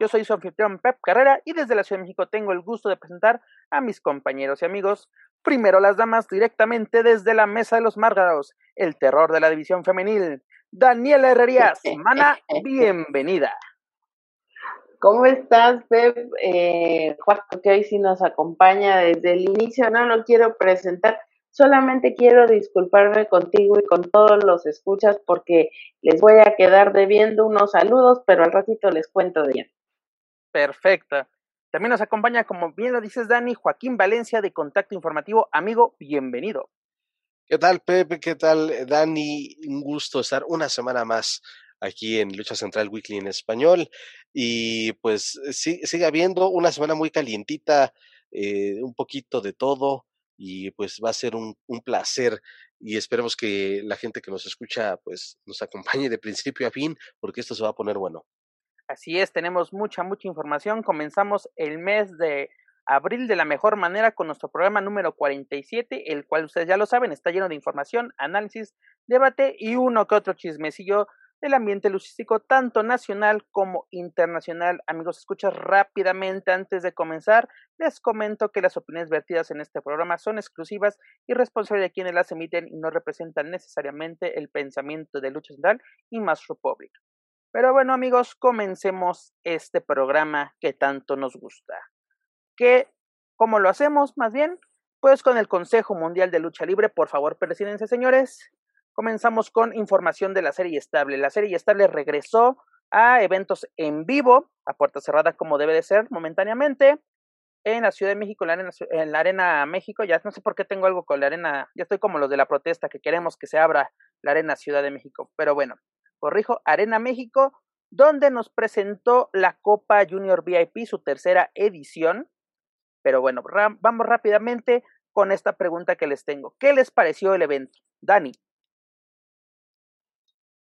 Yo soy su anfitrión Pep Carrera y desde la Ciudad de México tengo el gusto de presentar a mis compañeros y amigos. Primero las damas directamente desde la Mesa de los Márgaros, el terror de la división femenil. Daniela Herrerías, mana, bienvenida. ¿Cómo estás, Pep? Eh, Juan, que hoy sí nos acompaña desde el inicio, no lo quiero presentar, solamente quiero disculparme contigo y con todos los escuchas porque les voy a quedar debiendo unos saludos, pero al ratito les cuento bien. Perfecta. También nos acompaña, como bien lo dices, Dani, Joaquín Valencia de Contacto Informativo. Amigo, bienvenido. ¿Qué tal, Pepe? ¿Qué tal, Dani? Un gusto estar una semana más aquí en Lucha Central Weekly en español. Y pues sigue habiendo una semana muy calientita, eh, un poquito de todo. Y pues va a ser un, un placer y esperemos que la gente que nos escucha pues nos acompañe de principio a fin porque esto se va a poner bueno. Así es, tenemos mucha, mucha información. Comenzamos el mes de abril de la mejor manera con nuestro programa número 47, el cual ustedes ya lo saben, está lleno de información, análisis, debate y uno que otro chismecillo del ambiente lucístico, tanto nacional como internacional. Amigos, escuchas rápidamente antes de comenzar. Les comento que las opiniones vertidas en este programa son exclusivas y responsables de quienes las emiten y no representan necesariamente el pensamiento de Lucha Central y Más Republic. Pero bueno, amigos, comencemos este programa que tanto nos gusta. Que, ¿cómo lo hacemos? Más bien, pues con el Consejo Mundial de Lucha Libre. Por favor, presidencia, señores. Comenzamos con información de la serie estable. La serie estable regresó a eventos en vivo, a puerta cerrada como debe de ser momentáneamente, en la Ciudad de México, en la, arena, en la Arena México. Ya no sé por qué tengo algo con la Arena, ya estoy como los de la protesta que queremos que se abra la Arena Ciudad de México. Pero bueno, corrijo, Arena México, donde nos presentó la Copa Junior VIP, su tercera edición. Pero bueno, vamos rápidamente con esta pregunta que les tengo. ¿Qué les pareció el evento? Dani.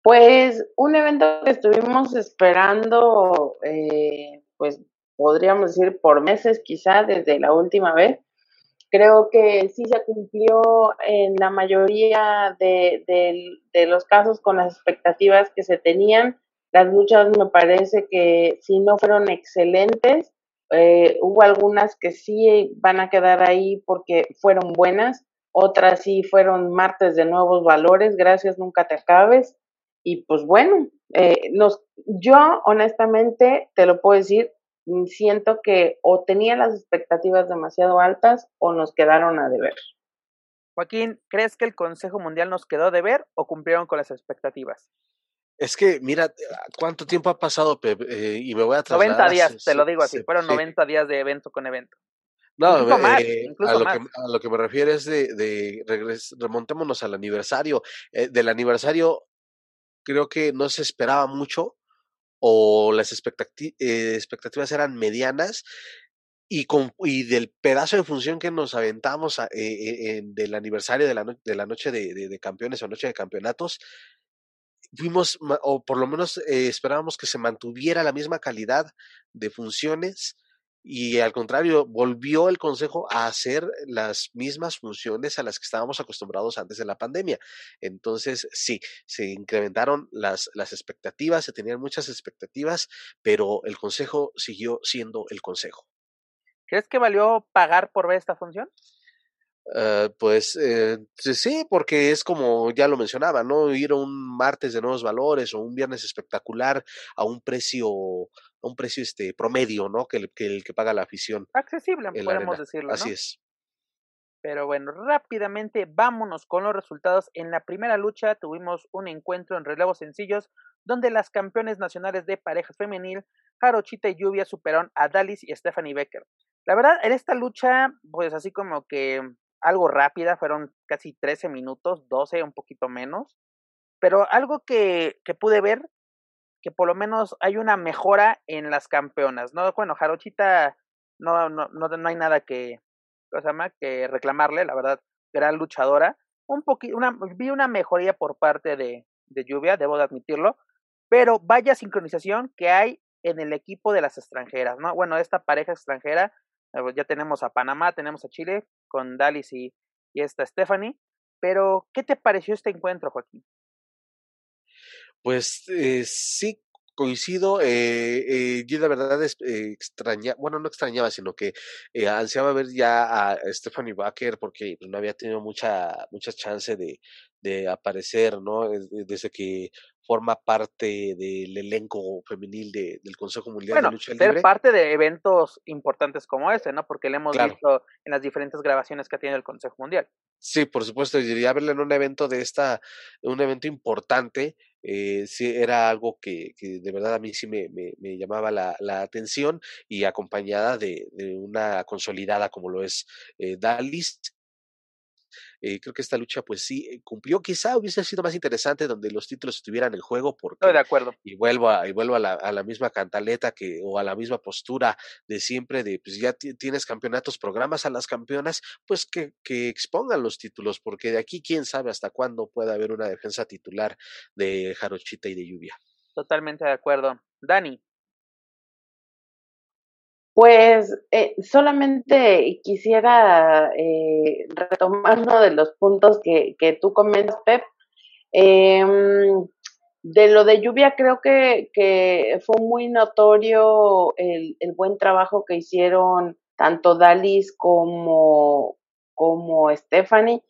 Pues un evento que estuvimos esperando, eh, pues podríamos decir por meses quizá desde la última vez. Creo que sí se cumplió en la mayoría de, los casos con las expectativas que se tenían. Las luchas me parece que si no fueron excelentes, eh, hubo algunas que sí van a quedar ahí porque fueron buenas, otras sí fueron martes de nuevos valores, gracias, nunca te acabes. Y pues bueno, eh, nos, yo honestamente te lo puedo decir, siento que o tenía las expectativas demasiado altas o nos quedaron a deber. Joaquín, ¿crees que el Consejo Mundial nos quedó a deber o cumplieron con las expectativas? Es que, mira, ¿cuánto tiempo ha pasado, Pep? Eh, y me voy a trasladar. 90 días, te lo digo así, fueron 90 días de evento con evento. No, incluso más, eh, incluso a, lo más. Que, a, lo Que, me refiero es de, de regres, remontémonos al aniversario. Eh, del aniversario creo que no se esperaba mucho o las eh, expectativas eran medianas y, con, y del pedazo de función que nos aventamos a, eh, del aniversario de la, de la noche de, de, campeones o noche de campeonatos, fuimos, o por lo menos eh, esperábamos que se mantuviera la misma calidad de funciones y al contrario, volvió el Consejo a hacer las mismas funciones a las que estábamos acostumbrados antes de la pandemia. Entonces, sí, se incrementaron las, las expectativas, se tenían muchas expectativas, pero el Consejo siguió siendo el Consejo. ¿Crees que valió pagar por ver esta función? Uh, pues eh, sí, porque es como ya lo mencionaba, ¿no? Ir a un martes de nuevos valores o un viernes espectacular a un precio un precio este promedio, ¿no? Que el que, el que paga la afición. Accesible, podemos decirlo. Así es. Pero bueno, rápidamente vámonos con los resultados. En la primera lucha tuvimos un encuentro en relevos sencillos donde las campeones nacionales de parejas femenil, Jarochita y Lluvia, superaron a Dalis y Stephanie Becker. La verdad, en esta lucha, pues así como que algo rápida, fueron casi 13 minutos, 12, un poquito menos. Pero algo que, que pude ver, que por lo menos hay una mejora en las campeonas, ¿no? Bueno, Jarochita no, no, no, no hay nada que, se llama? que reclamarle, la verdad, gran luchadora. Un poquito, una, vi una mejoría por parte de, de Lluvia, debo de admitirlo, pero vaya sincronización que hay en el equipo de las extranjeras, ¿no? Bueno, esta pareja extranjera, eh, ya tenemos a Panamá, tenemos a Chile con Dalis y, y esta Stephanie, pero ¿qué te pareció este encuentro, Joaquín? Pues eh, sí, coincido, eh, eh, yo la verdad es, eh, extraña, bueno, no extrañaba, sino que eh, ansiaba ver ya a Stephanie Baker porque no había tenido mucha, mucha chance de, de aparecer, ¿no? Desde que forma parte del elenco femenil de, del Consejo Mundial de Lucha Libre. Ser parte de eventos importantes como ese, ¿no? Porque le hemos visto en las diferentes grabaciones que ha tenido el Consejo Mundial. Sí, por supuesto, diría verla en un evento de esta, un evento importante, eh, sí era algo que, que, de verdad a mí sí me, me, me llamaba la, la, atención y acompañada de, de, una consolidada como lo es eh, Dalis, eh, creo que esta lucha, pues sí, eh, cumplió. Quizá hubiese sido más interesante donde los títulos estuvieran en juego. Porque, Estoy de acuerdo. Y vuelvo, a, y vuelvo a, la, a la misma cantaleta que, o a la misma postura de siempre, de pues ya tienes campeonatos, programas a las campeonas, pues que, que expongan los títulos, porque de aquí quién sabe hasta cuándo pueda haber una defensa titular de Jarochita y de Lluvia. Totalmente de acuerdo. Dani, pues eh, solamente quisiera eh, retomar uno de los puntos que, que tú comentas, Pep. Eh, de lo de lluvia, creo que, que fue muy notorio el, el, buen trabajo que hicieron tanto Dalis como, como Stephanie.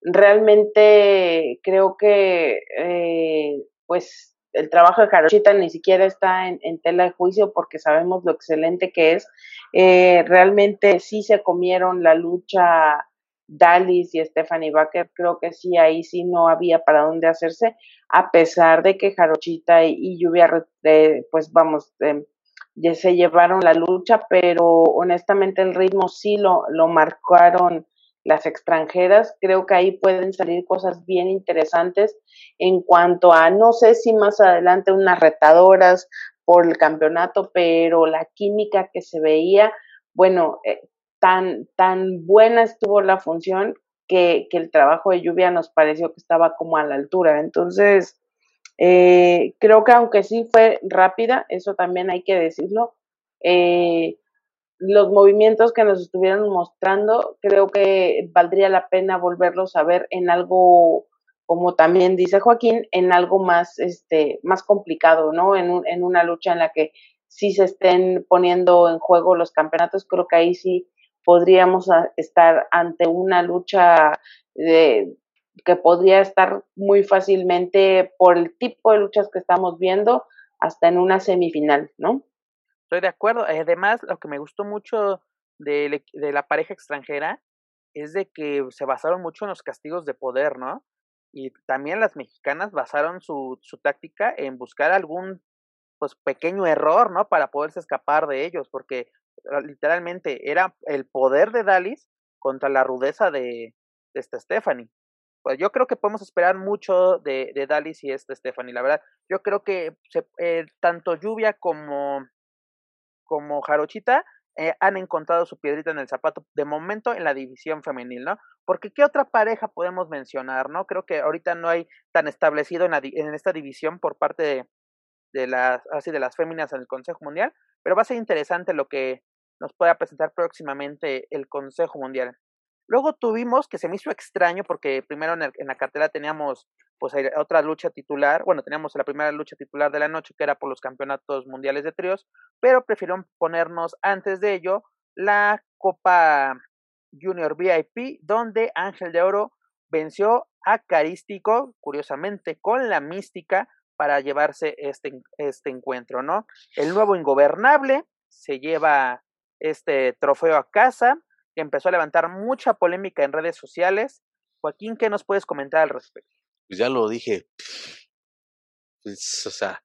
Realmente creo que, eh, pues, el trabajo de Jarochita ni siquiera está en, tela de juicio porque sabemos lo excelente que es. Eh, realmente sí se comieron la lucha Dalis y Stephanie Baker, creo que sí, ahí sí no había para dónde hacerse, a pesar de que Jarochita y, y Lluvia, eh, pues vamos, eh, ya se llevaron la lucha, pero honestamente el ritmo sí lo, lo marcaron las extranjeras, creo que ahí pueden salir cosas bien interesantes en cuanto a, no sé si más adelante unas retadoras por el campeonato, pero la química que se veía, bueno, eh, tan, tan buena estuvo la función que, que, el trabajo de lluvia nos pareció que estaba como a la altura. Entonces, eh, creo que aunque sí fue rápida, eso también hay que decirlo, eh, los movimientos que nos estuvieron mostrando, creo que valdría la pena volverlos a ver en algo, como también dice Joaquín, en algo más, este, más complicado, ¿no? En, un, en una lucha en la que sí se estén poniendo en juego los campeonatos, creo que ahí sí podríamos estar ante una lucha de, que podría estar muy fácilmente por el tipo de luchas que estamos viendo hasta en una semifinal, ¿no? Estoy de acuerdo. Además, lo que me gustó mucho de, la pareja extranjera es de que se basaron mucho en los castigos de poder, ¿no? Y también las mexicanas basaron su, su táctica en buscar algún pues pequeño error, ¿no? Para poderse escapar de ellos, porque ah, literalmente era el poder de Dalis contra la rudeza de, esta Stephanie. Pues yo creo que podemos esperar mucho de, de y esta Stephanie, la verdad. Yo creo que se, eh, tanto Lluvia como como Jarochita eh, han encontrado su piedrita en el zapato de momento en la división femenil, ¿no? Porque ¿qué otra pareja podemos mencionar, no? Creo que ahorita no hay tan establecido en, la, en esta división por parte de, de las así de las féminas en el Consejo Mundial, pero va a ser interesante lo que nos pueda presentar próximamente el Consejo Mundial. Luego tuvimos, que se me hizo extraño, porque primero en, la cartera teníamos pues otra lucha titular, bueno, teníamos la primera lucha titular de la noche, que era por los campeonatos mundiales de tríos, pero prefirieron ponernos antes de ello la Copa Junior VIP, donde Ángel de Oro venció a Carístico, curiosamente, con la mística para llevarse este, este encuentro, ¿no? El nuevo ingobernable se lleva este trofeo a casa, que empezó a levantar mucha polémica en redes sociales. Joaquín, ¿qué nos puedes comentar al respecto? Pues ya lo dije. Pues, o sea,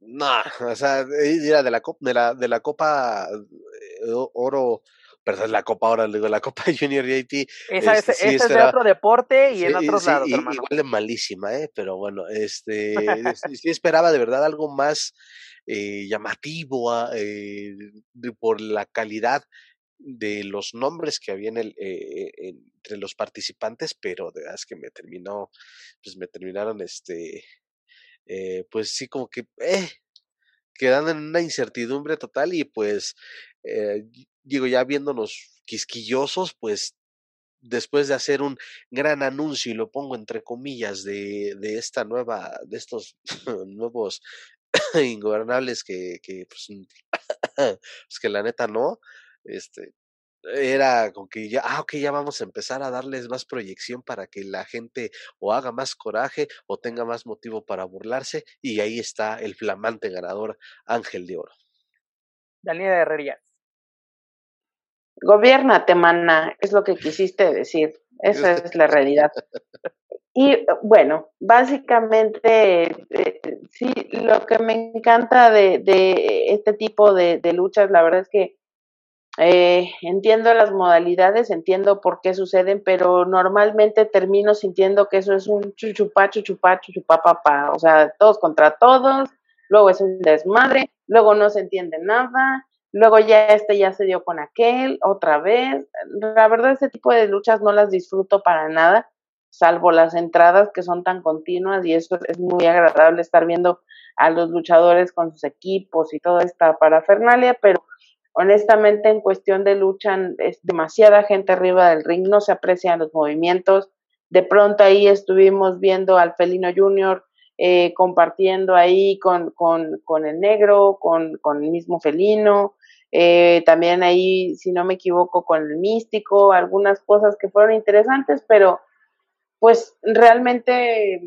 no, o sea, de la, de la, de la Copa eh, Oro perdón, la Copa ahora, digo, la Copa Junior JP. Esa, este, es, de otro deporte y en otros lados, hermano. Igual de malísima, ¿eh? Pero bueno, este, sí esperaba de verdad algo más eh, llamativo ah, eh, por la calidad de los nombres que había en el, eh, entre los participantes, pero de verdad es que me terminó, pues me terminaron, este, eh, pues sí, como que, eh, quedando en una incertidumbre total y pues eh, digo, ya viéndonos quisquillosos, pues después de hacer un gran anuncio, y lo pongo entre comillas, de, de esta nueva, de estos nuevos ingobernables que, que pues, pues, que la neta no, este, era con que ya, ah, ok, ya vamos a empezar a darles más proyección para que la gente o haga más coraje o tenga más motivo para burlarse, y ahí está el flamante ganador Ángel de Oro. Daniela Herrerías. Gobiernate, mana, es lo que quisiste decir. Esa es la realidad. Y bueno, básicamente, eh, sí, lo que me encanta de, de este tipo de, de, luchas, la verdad es que eh, entiendo las modalidades, entiendo por qué suceden, pero normalmente termino sintiendo que eso es un chuchupá, chuchupá, papá. O sea, todos contra todos, luego es un desmadre, luego no se entiende nada, luego ya este ya se dio con aquel, otra vez. La verdad, ese tipo de luchas no las disfruto para nada, salvo las entradas que son tan continuas y eso es muy agradable estar viendo a los luchadores con sus equipos y toda esta parafernalia, pero honestamente en cuestión de lucha es demasiada gente arriba del ring, no se aprecian los movimientos. De pronto ahí estuvimos viendo al Felino Junior eh, compartiendo ahí con, con, con el negro, con, con el mismo felino, eh, también ahí, si no me equivoco, con el místico, algunas cosas que fueron interesantes, pero pues realmente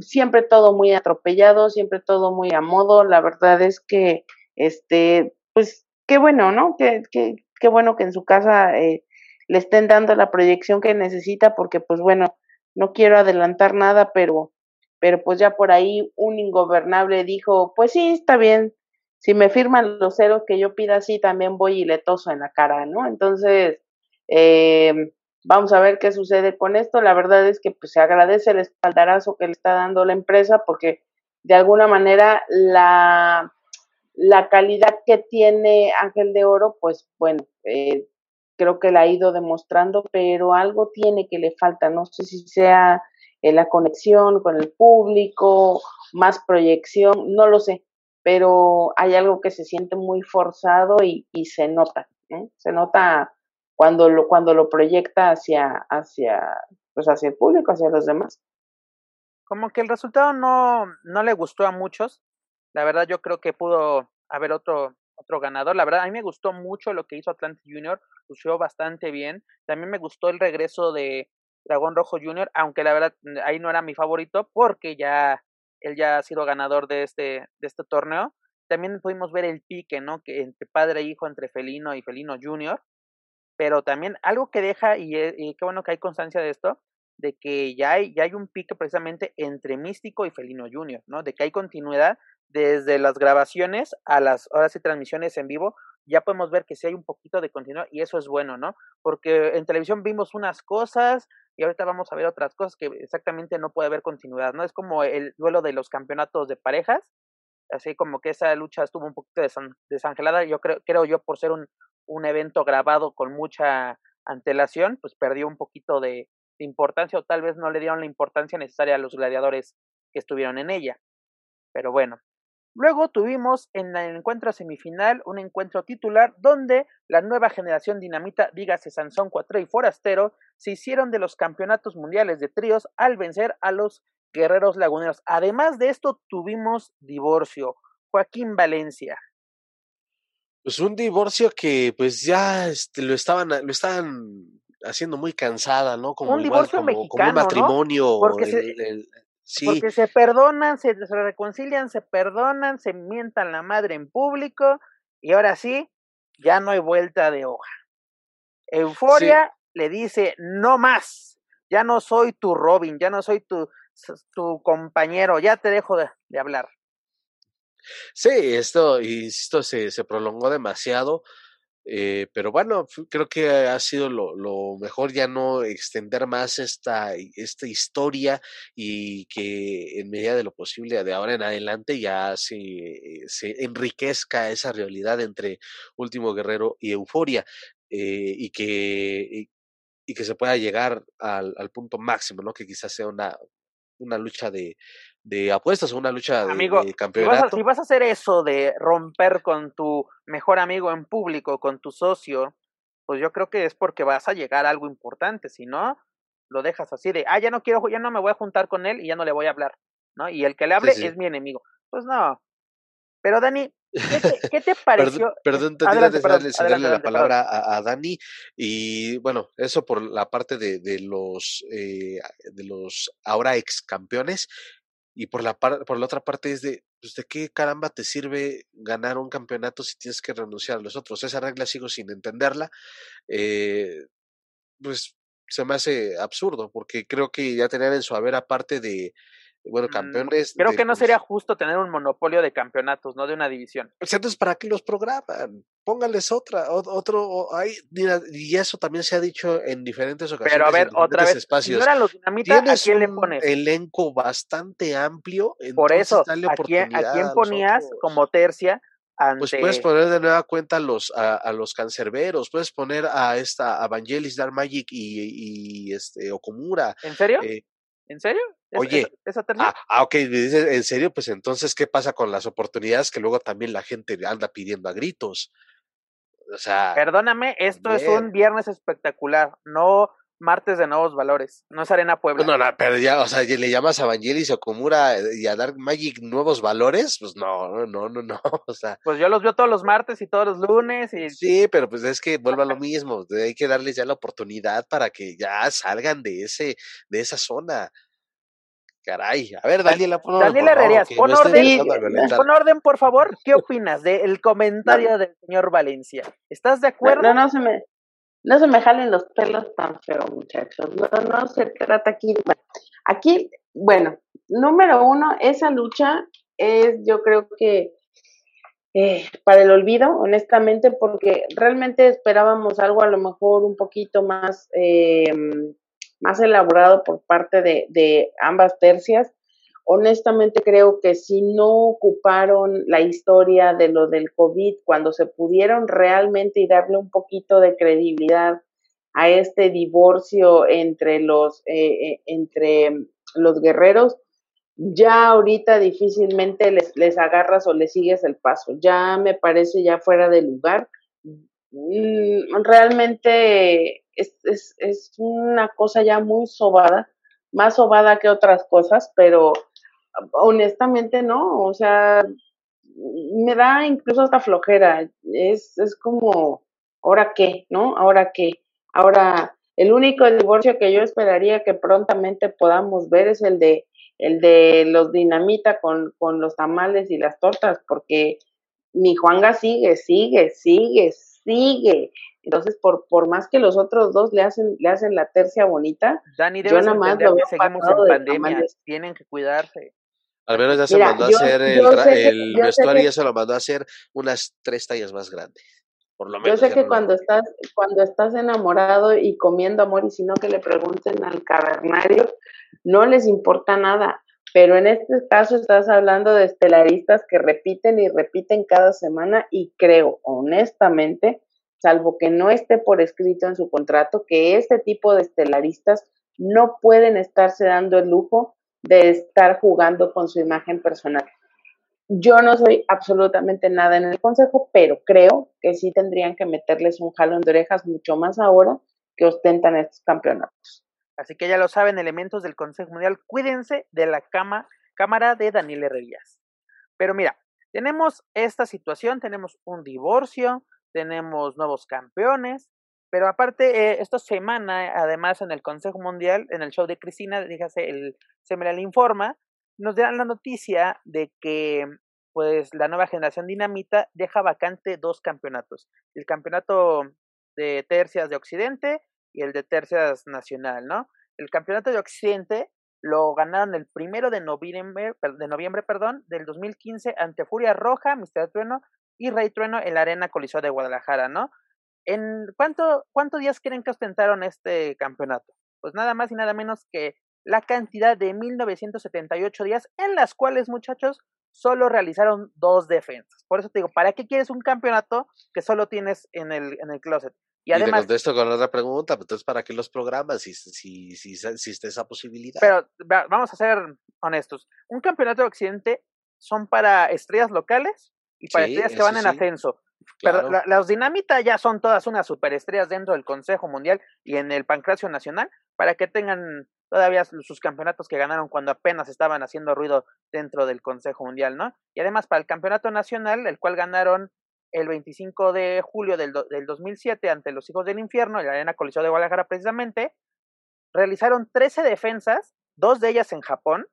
siempre todo muy atropellado, siempre todo muy a modo, la verdad es que, este, pues qué bueno, ¿no? Qué, qué, qué bueno que en su casa eh, le estén dando la proyección que necesita, porque pues bueno, no quiero adelantar nada, pero, pero pues ya por ahí un ingobernable dijo, pues sí, está bien, si me firman los ceros que yo pida así, también voy y le toso en la cara, ¿no? Entonces, eh, vamos a ver qué sucede con esto. La verdad es que pues, se agradece el espaldarazo que le está dando la empresa porque de alguna manera la, la calidad que tiene Ángel de Oro, pues bueno, eh, creo que la ha ido demostrando, pero algo tiene que le falta, no sé si sea eh, la conexión con el público, más proyección, no lo sé, pero hay algo que se siente muy forzado y, se nota, se nota cuando lo, cuando lo proyecta hacia, hacia, pues hacia el público, hacia los demás. Como que el resultado no, no le gustó a muchos. La verdad yo creo que pudo haber otro, otro ganador. La verdad a mí me gustó mucho lo que hizo Atlante Junior, lució bastante bien. También me gustó el regreso de Dragón Rojo Junior, aunque la verdad ahí no era mi favorito porque ya él ya ha sido ganador de este, de este torneo. También pudimos ver el pique, ¿no? Que entre padre e hijo, entre Felino y Felino Junior. Pero también algo que deja, y, eh, y qué bueno que hay constancia de esto, de que ya hay, ya hay un pique precisamente entre Místico y Felino Junior, ¿no? De que hay continuidad desde las grabaciones a las horas y transmisiones en vivo, ya podemos ver que sí hay un poquito de continuidad y eso es bueno, ¿no? Porque en televisión vimos unas cosas y ahorita vamos a ver otras cosas que exactamente no puede haber continuidad, ¿no? Es como el duelo de los campeonatos de parejas, así como que esa lucha estuvo un poquito desangelada, yo creo, creo yo por ser un, un evento grabado con mucha antelación, pues perdió un poquito de, de importancia o tal vez no le dieron la importancia necesaria a los gladiadores que estuvieron en ella. Pero bueno, Luego tuvimos en el encuentro semifinal un encuentro titular donde la nueva generación dinamita, dígase Sansón Cuatro y Forastero, se hicieron de los campeonatos mundiales de tríos al vencer a los guerreros laguneros. Además de esto, tuvimos divorcio. Joaquín Valencia. Pues un divorcio que pues ya este, lo estaban, lo estaban haciendo muy cansada, ¿no? Como un divorcio mexicano, como un matrimonio. Porque Porque se perdonan, se, reconcilian, se perdonan, se mientan la madre en público y ahora sí, ya no hay vuelta de hoja. Euforia le dice, no más, ya no soy tu Robin, ya no soy tu, tu compañero, ya te dejo de, hablar. Sí, esto, esto se, se prolongó demasiado. Eh, pero bueno, creo que ha sido lo, lo, mejor ya no extender más esta, esta historia y que en medida de lo posible de ahora en adelante ya se, se enriquezca esa realidad entre Último Guerrero y Euforia eh, y, que, y, que se pueda llegar al, al punto máximo, ¿no? Que quizás sea una, una lucha de, de apuestas o una lucha de, campeonato. Si vas, a, hacer eso de romper con tu mejor amigo en público, con tu socio, pues yo creo que es porque vas a llegar a algo importante, si no, lo dejas así de, ah, ya no quiero, ya no me voy a juntar con él y ya no le voy a hablar, ¿no? Y el que le hable es mi enemigo. Pues no. Pero Dani, ¿qué te, pareció? perdón, perdón, te darle, darle la palabra a, Dani y bueno, eso por la parte de, de los eh, de los ahora ex campeones y por la, por la otra parte es de, pues, ¿de qué caramba te sirve ganar un campeonato si tienes que renunciar a los otros? Esa regla sigo sin entenderla. Eh, pues se me hace absurdo, porque creo que ya tener en su haber aparte de, bueno, mm, campeones. Creo que no sería justo tener un monopolio de campeonatos, no de una división. Entonces, ¿para qué los programan? Póngales otra, otro, hay, y eso también se ha dicho en diferentes ocasiones. Pero a ver, otra vez, espacios. si no los dinamita, ¿a quién le pones? elenco bastante amplio. Por eso, ¿a quién, ¿a quién ponías como tercia? Pues puedes poner de nueva cuenta a los, a, los cancerberos, puedes poner a esta Evangelis Dark Magic y, y, este Okomura. ¿En serio? Eh, ¿En serio? Oye, esa, ah, ah, ok, en serio, pues entonces, ¿qué pasa con las oportunidades que luego también la gente anda pidiendo a gritos? O sea. Perdóname, esto es un viernes espectacular, no martes de nuevos valores, no es Arena Puebla. No, no, pero ya, o sea, le llamas a Vangelis o Komura eh, y a Dark Magic nuevos valores, pues no, no, no, no, o sea. Pues yo los veo todos los martes y todos los lunes y. Sí, pero pues es que vuelva a lo mismo, hay que darles ya la oportunidad para que ya salgan de ese, de esa zona. Caray, a ver, Daniela, pon Daniela Herrerías, pon, orden, pon orden, por favor. ¿Qué opinas del comentario del señor Valencia? ¿Estás de acuerdo? No, no, se me, no se me jalen los pelos tan feo, muchachos. No, no se trata aquí. aquí, bueno, número uno, esa lucha es, yo creo que eh, para el olvido, honestamente, porque realmente esperábamos algo a lo mejor un poquito más eh, más elaborado por parte de, ambas tercias. Honestamente creo que si no ocuparon la historia de lo del COVID, cuando se pudieron realmente y darle un poquito de credibilidad a este divorcio entre los, eh, eh, entre los guerreros, ya ahorita difícilmente les, les agarras o les sigues el paso. Ya me parece ya fuera de lugar. Mm, realmente es, es, es una cosa ya muy sobada, más sobada que otras cosas, pero honestamente no, o sea, me da incluso hasta flojera, es, es como, ¿ahora qué? ¿No? ¿Ahora qué? Ahora, el único divorcio que yo esperaría que prontamente podamos ver es el de el de los dinamita con, con los tamales y las tortas, porque mi Juanga sigue, sigue, sigue, sigue. Entonces, por, por más que los otros dos le hacen, le hacen la tercia bonita, Dani, yo nada más lo veo seguimos en pandemia, tienen que cuidarse. Al menos ya se mandó a hacer el, vestuario, ya se lo mandó a hacer unas tres tallas más grandes. Por lo menos yo sé que cuando estás, cuando estás enamorado y comiendo amor, y si no que le pregunten al cavernario, no les importa nada. Pero en este caso estás hablando de estelaristas que repiten y repiten cada semana y creo, honestamente, salvo que no esté por escrito en su contrato, que este tipo de estelaristas no pueden estarse dando el lujo de estar jugando con su imagen personal. Yo no soy absolutamente nada en el consejo, pero creo que sí tendrían que meterles un jalón de orejas mucho más ahora que ostentan estos campeonatos. Así que ya lo saben, elementos del Consejo Mundial, cuídense de la cámara de Daniel Herrerías. Pero mira, tenemos esta situación, tenemos un divorcio, tenemos nuevos campeones, Pero aparte, eh, esta semana, además, en el Consejo Mundial, en el show de Cristina, dígase, el le Informa, nos dan la noticia de que pues la nueva generación dinamita deja vacante dos campeonatos. El campeonato de tercias de Occidente y el de tercias nacional, ¿no? El campeonato de Occidente lo ganaron el primero de noviembre, de noviembre perdón, del 2015 ante Furia Roja, Mr. Trueno y Rey Trueno en la Arena Coliseo de Guadalajara, ¿no? ¿En cuánto, cuántos días creen que ostentaron este campeonato? Pues nada más y nada menos que la cantidad de 1978 días en las cuales, muchachos, solo realizaron dos defensas. Por eso te digo, ¿para qué quieres un campeonato que solo tienes en el, en el closet? Y, además, te contesto con otra pregunta, pues, entonces ¿para qué los programas si, si, si, existe esa posibilidad? Pero vamos a ser honestos, un campeonato de Occidente son para estrellas locales y para estrellas que van en ascenso. Pero las Dinamita ya son todas unas superestrellas dentro del Consejo Mundial y en el Pancracio Nacional para que tengan todavía sus campeonatos que ganaron cuando apenas estaban haciendo ruido dentro del Consejo Mundial, ¿no? Y además para el Campeonato Nacional, el cual ganaron el 25 de julio del, del 2007 ante los Hijos del Infierno, en la Arena Coliseo de Guadalajara precisamente, realizaron 13 defensas, dos de ellas en Japón,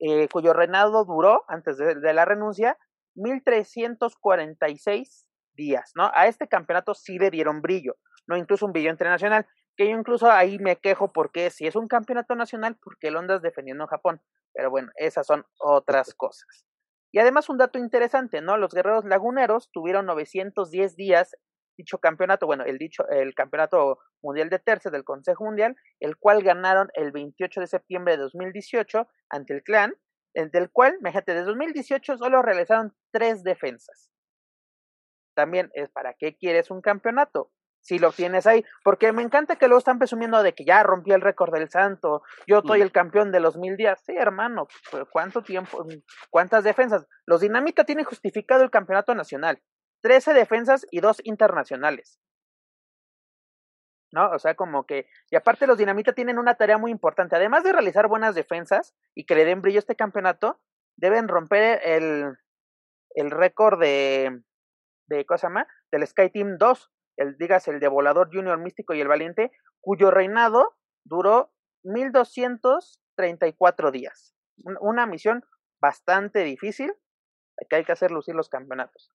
eh, cuyo reinado duró, antes de, de la renuncia, 1346 días, ¿no? A este campeonato sí le dieron brillo, no incluso un brillo internacional, que yo incluso ahí me quejo porque si es un campeonato nacional, ¿por qué lo andas defendiendo en Japón? Pero bueno, esas son otras cosas. Y además un dato interesante, ¿no? Los guerreros laguneros tuvieron 910 días dicho campeonato, bueno, el dicho el campeonato mundial de terce del Consejo Mundial, el cual ganaron el 28 de septiembre de 2018 ante el Clan, del cual, fíjate, desde 2018 solo realizaron tres defensas. También es para qué quieres un campeonato si lo tienes ahí. Porque me encanta que luego están presumiendo de que ya rompí el récord del santo, yo soy el campeón de los mil días. Sí, hermano, ¿cuánto tiempo? ¿Cuántas defensas? Los Dinamita tienen justificado el campeonato nacional. Trece defensas y dos internacionales. ¿No? O sea, como que. Y aparte, los Dinamita tienen una tarea muy importante. Además de realizar buenas defensas y que le den brillo a este campeonato, deben romper el, el récord de. de ¿Cómo se llama? Del Sky Team 2 el, digas, el de Volador Junior Místico y el Valiente, cuyo reinado duró 1234 días. Una misión bastante difícil, que hay que hacer lucir los campeonatos.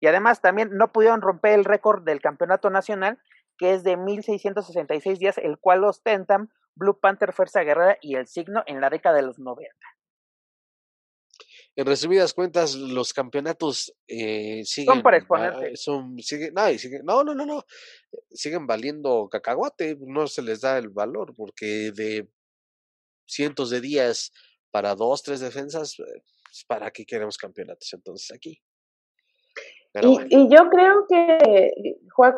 Y además también no pudieron romper el récord del campeonato nacional, que es de 1666 días, el cual ostentan Blue Panther Fuerza Guerrera y el Signo en la década de los 90 en resumidas cuentas, los campeonatos eh, siguen. Son para exponerse. Son, no, no, no, no, Siguen valiendo cacahuate, no se les da el valor, porque de cientos de días para dos, tres defensas, pues, ¿para qué queremos campeonatos entonces aquí? y, y, yo creo que, Juan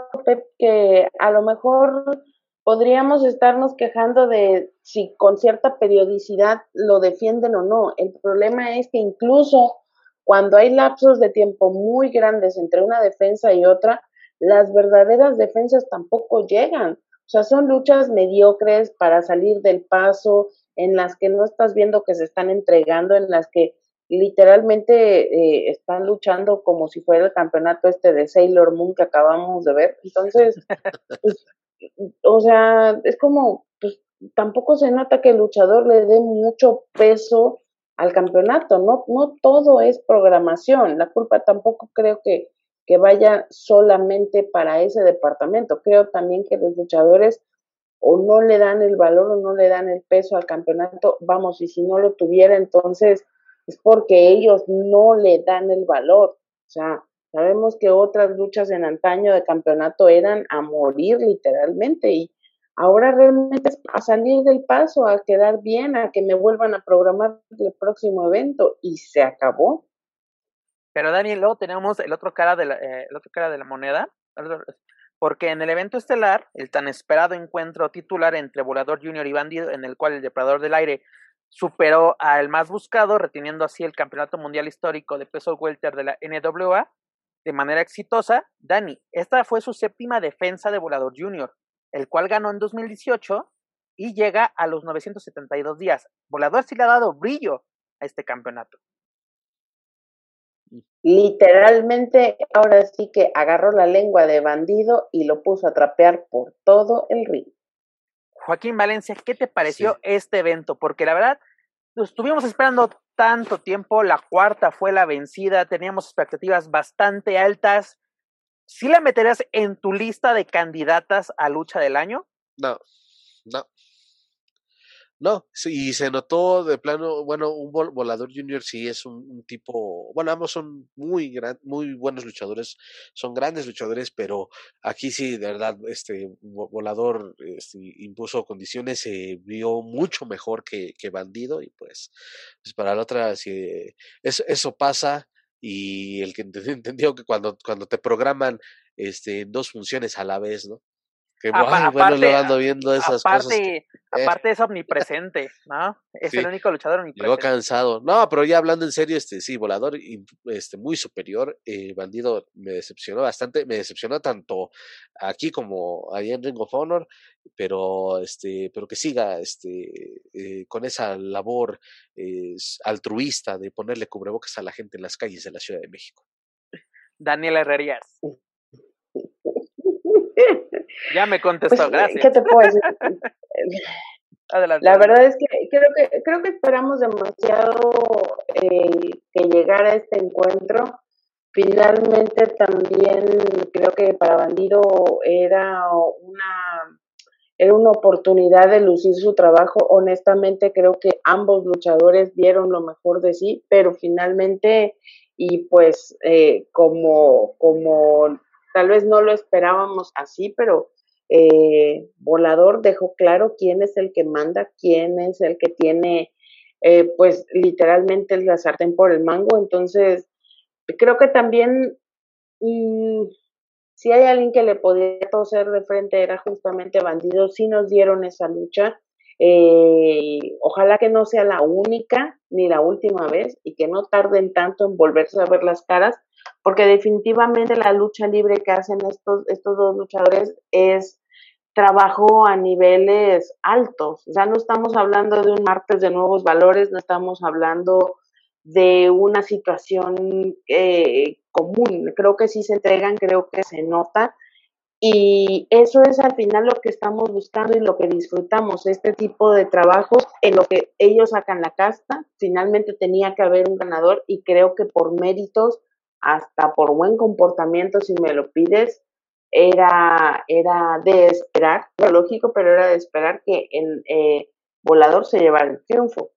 que a lo mejor podríamos estarnos quejando de si con cierta periodicidad lo defienden o no. El problema es que incluso cuando hay lapsos de tiempo muy grandes entre una defensa y otra, las verdaderas defensas tampoco llegan. O sea, son luchas mediocres para salir del paso, en las que no estás viendo que se están entregando, en las que literalmente eh, están luchando como si fuera el campeonato este de Sailor Moon que acabamos de ver. Entonces, pues, o sea, es como, pues tampoco se nota que el luchador le dé mucho peso al campeonato, no, no todo es programación, la culpa tampoco creo que, que vaya solamente para ese departamento, creo también que los luchadores o no le dan el valor o no le dan el peso al campeonato, vamos, y si no lo tuviera entonces es porque ellos no le dan el valor, o sea, Sabemos que otras luchas en antaño de campeonato eran a morir literalmente y ahora realmente es a salir del paso, a quedar bien, a que me vuelvan a programar el próximo evento y se acabó. Pero Daniel, luego tenemos el otro cara de la, eh, otro cara de la moneda, porque en el evento estelar, el tan esperado encuentro titular entre Volador Junior y Bandido, en el cual el Depredador del Aire superó al más buscado, reteniendo así el campeonato mundial histórico de peso welter de la NWA, de manera exitosa, Dani. Esta fue su séptima defensa de Volador Junior, el cual ganó en 2018 y llega a los 972 días. Volador sí le ha dado brillo a este campeonato. literalmente ahora sí que agarró la lengua de bandido y lo puso a trapear por todo el río. Joaquín Valencia, ¿qué te pareció este evento? Porque la verdad, lo estuvimos esperando tanto tiempo, la cuarta fue la vencida, teníamos expectativas bastante altas. ¿Sí la meterías en tu lista de candidatas a lucha del año? No, no. No, y se notó de plano, bueno, un volador junior sí es un, tipo, bueno, ambos son muy gran, muy buenos luchadores, son grandes luchadores, pero aquí sí, de verdad, este volador este, impuso condiciones, se vio mucho mejor que, que bandido y pues, pues para la otra, si eso, eso pasa y el que entendió que cuando, cuando te programan este, dos funciones a la vez, ¿no? Que bueno, lo ando viendo esas cosas. aparte es omnipresente, ¿no? Es el único luchador omnipresente. Llegó cansado. No, pero ya hablando en serio, este sí, volador este, muy superior. Eh, bandido me decepcionó bastante. Me decepcionó tanto aquí como allá en Ring of Honor, pero este, pero que siga este eh, con esa labor altruista de ponerle cubrebocas a la gente en las calles de la Ciudad de México. Daniel Herrerías. Ya me contestó, pues, gracias. ¿Qué te puedo decir? La verdad es que creo que creo que esperamos demasiado eh, que llegara este encuentro. Finalmente también creo que para Bandido era una era una oportunidad de lucir su trabajo. Honestamente creo que ambos luchadores dieron lo mejor de sí, pero finalmente y pues eh, como como tal vez no lo esperábamos así, pero eh, Volador dejó claro quién es el que manda, quién es el que tiene, eh, pues literalmente la sartén por el mango. Entonces, creo que también, mm, si hay alguien que le podía toser de frente, era justamente Bandido, si nos dieron esa lucha. Eh, ojalá que no sea la única ni la última vez y que no tarden tanto en volverse a ver las caras, porque definitivamente la lucha libre que hacen estos, estos dos luchadores es trabajo a niveles altos. O sea, no estamos hablando de un martes de nuevos valores, no estamos hablando de una situación eh, común. Creo que sí se entregan, creo que se nota. Y eso es al final lo que estamos buscando y lo que disfrutamos, este tipo de trabajos en lo que ellos sacan la casta. Finalmente tenía que haber un ganador y creo que por méritos hasta por buen comportamiento, si me lo pides, era, era de esperar, lo lógico, pero era de esperar que el eh, volador se llevara el triunfo.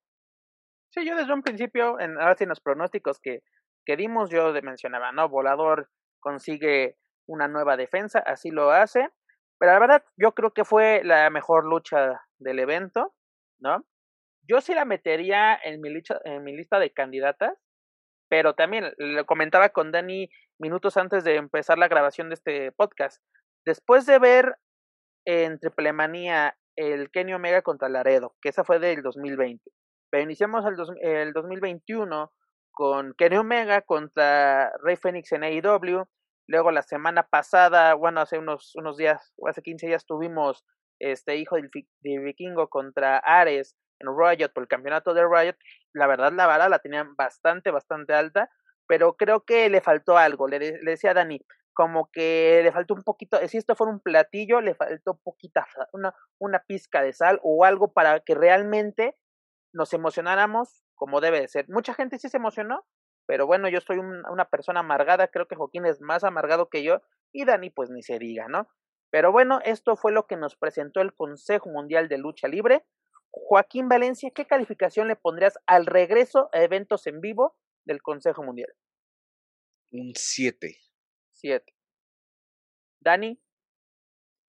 Sí, yo desde un principio, en, ahora en los pronósticos que, que dimos, yo mencionaba, ¿no? Volador consigue una nueva defensa, así lo hace, pero la verdad, yo creo que fue la mejor lucha del evento, ¿no? Yo sí la metería en mi, en mi lista de candidatas, pero también lo comentaba con Dani minutos antes de empezar la grabación de este podcast. Después de ver en Triplemanía el Kenny Omega contra Laredo, que esa fue del 2020, pero iniciamos el, el 2021 con Kenny Omega contra Rey Fénix en AEW. Luego la semana pasada, bueno, hace unos, unos días, hace 15 días tuvimos este hijo del, de Vikingo contra Ares en Riot por el campeonato de Riot, la verdad la vara la tenían bastante, bastante alta, pero creo que le faltó algo, le, decía a Dani, como que le faltó un poquito, si esto fuera un platillo, le faltó poquita, una, una pizca de sal o algo para que realmente nos emocionáramos como debe de ser. Mucha gente sí se emocionó, pero bueno, yo soy una persona amargada, creo que Joaquín es más amargado que yo y Dani pues ni se diga, ¿no? Pero bueno, esto fue lo que nos presentó el Consejo Mundial de Lucha Libre. Joaquín Valencia, ¿qué calificación le pondrías al regreso a eventos en vivo del Consejo Mundial? Un 7. 7. ¿Dani?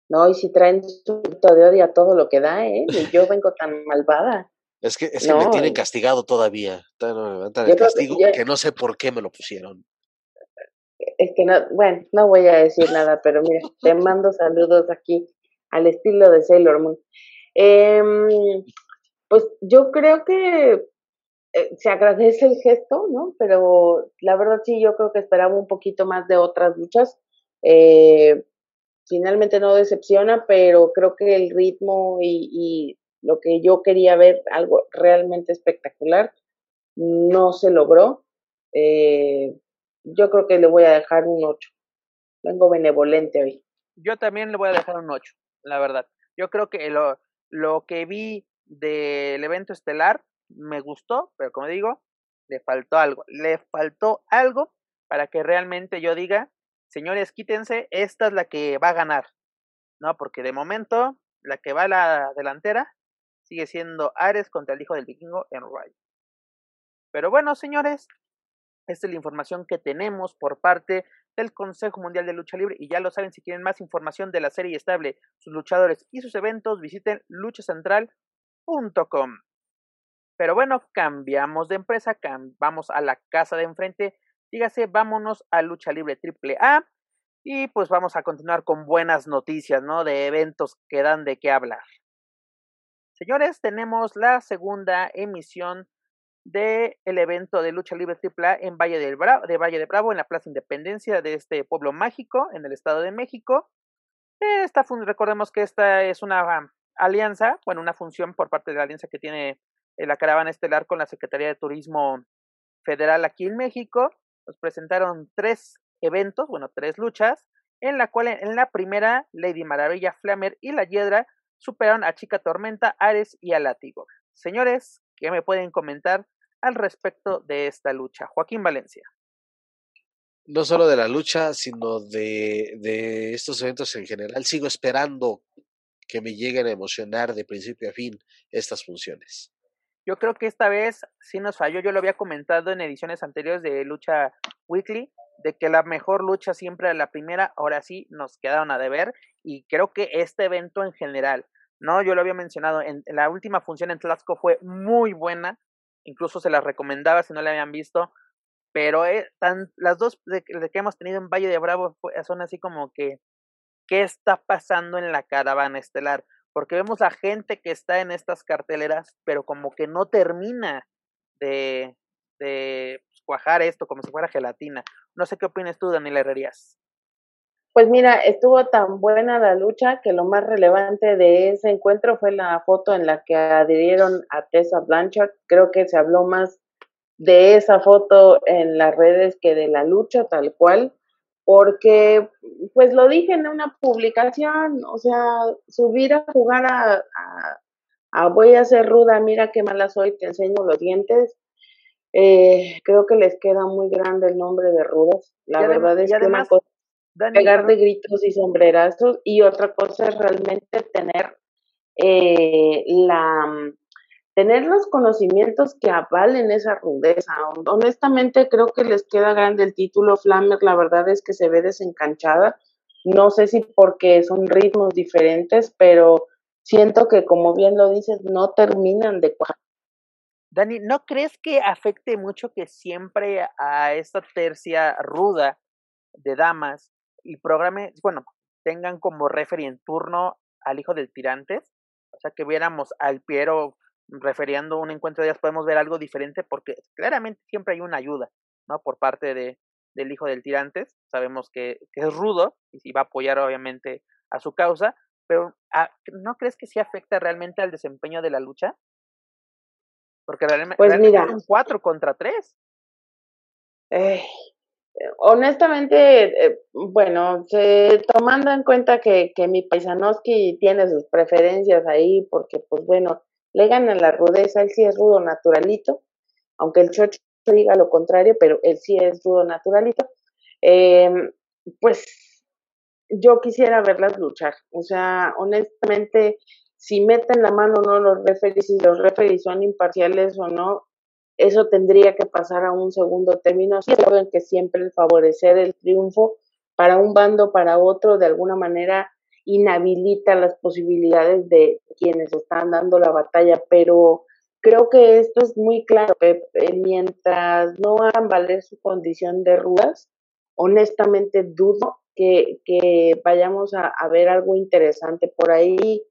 No, y si traen su de odio a todo lo que da, ¿eh? Y yo vengo tan malvada. Es que, es que me tienen castigado todavía. el castigo que, no sé por qué me lo pusieron. Es que no, bueno, no voy a decir nada, pero mira, te mando saludos aquí al estilo de Sailor Moon. Eh, pues yo creo que eh, se agradece el gesto, ¿no? Pero la verdad sí, yo creo que esperaba un poquito más de otras luchas. Eh, finalmente no decepciona, pero creo que el ritmo y, lo que yo quería ver, algo realmente espectacular, no se logró. Eh, yo creo que le voy a dejar un 8. Vengo benevolente hoy. Yo también le voy a dejar un 8, la verdad. Yo creo que lo, lo que vi del evento estelar me gustó, pero como digo, le faltó algo. Le faltó algo para que realmente yo diga, señores, quítense, esta es la que va a ganar. No, porque de momento la que va a la delantera sigue siendo Ares contra el hijo del vikingo en. Pero bueno, señores, esta es la información que tenemos por parte del Consejo Mundial de Lucha Libre. Y ya lo saben, si quieren más información de la serie estable, sus luchadores y sus eventos, visiten luchacentral.com. Pero bueno, cambiamos de empresa, vamos a la casa de enfrente. Dígase, vámonos a Lucha Libre AAA. Y pues vamos a continuar con buenas noticias, ¿no? De eventos que dan de qué hablar. Señores, tenemos la segunda emisión del evento de lucha libre AAA en Valle, del Bravo, de Valle de Bravo, en la Plaza Independencia de este pueblo mágico, en el Estado de México. Esta, recordemos que esta es una alianza, bueno, una función por parte de la alianza que tiene eh, la caravana estelar con la Secretaría de Turismo Federal aquí en México. Nos presentaron tres eventos, bueno, tres luchas, en la cual en la primera Lady Maravilla, Flamer y la Hiedra superaron a Chica Tormenta, Ares y a Látigo. Señores, ¿qué me pueden comentar al respecto de esta lucha? Joaquín Valencia. No solo de la lucha, sino de, de estos eventos en general. Sigo esperando que me lleguen a emocionar de principio a fin estas funciones. Yo creo que esta vez sí nos falló. Yo lo había comentado en ediciones anteriores de Lucha Weekly, de que la mejor lucha siempre era la primera. Ahora sí nos quedaron a deber. Y creo que este evento en general, ¿no? Yo lo había mencionado, en, la última función en Tlaxco fue muy buena. Incluso se las recomendaba si no la habían visto. Pero eh, tan, las dos de, que hemos tenido en Valle de Bravo son así como que, ¿qué está pasando en la caravana estelar? porque vemos a gente que está en estas carteleras, pero como que no termina de, de cuajar esto como si fuera gelatina. No sé qué opinas tú, Daniela Herrerías. Pues mira, estuvo tan buena la lucha que lo más relevante de ese encuentro fue la foto en la que adhirieron a Tessa Blanchard. Creo que se habló más de esa foto en las redes que de la lucha tal cual porque pues lo dije en una publicación, o sea, subir a jugar a, a, voy a ser ruda, mira qué mala soy, te enseño los dientes. Eh, creo que les queda muy grande el nombre de rudas. La verdad es que una cosa pegar de gritos y sombrerazos y otra cosa es realmente tener eh, la tener los conocimientos que avalen esa rudeza. Honestamente creo que les queda grande el título Flamer, la verdad es que se ve desencanchada. No sé si porque son ritmos diferentes, pero siento que como bien lo dices, no terminan de cuajar. Dani, ¿no crees que afecte mucho que siempre a esta tercia ruda de damas y programe, bueno, tengan como referee en turno al hijo del tirantes? O sea, que viéramos al Piero referiendo un encuentro de ellas podemos ver algo diferente porque claramente siempre hay una ayuda, ¿no? Por parte de, del hijo del tirantes, sabemos que, que es rudo y si va a apoyar obviamente a su causa, pero ah, ¿no crees que sí afecta realmente al desempeño de la lucha? Porque realmente, pues mira, es un 4 contra 3. Eh, honestamente, eh, bueno, se, tomando en cuenta que, que mi paisanoski tiene sus preferencias ahí, porque pues bueno, le gana la rudeza, él sí es rudo naturalito, aunque el chocho diga lo contrario, pero él sí es rudo naturalito, em, pues yo quisiera verlas luchar, o sea, honestamente, si meten la mano o no los referees, si los referees son imparciales o no, eso tendría que pasar a un segundo término, saben que siempre favorecer el triunfo para un bando, para otro, de alguna manera inhabilita las posibilidades de quienes están dando la batalla, pero creo que esto es muy claro, que mientras no hagan valer su condición de rudas, honestamente dudo que, que vayamos a, ver algo interesante por ahí.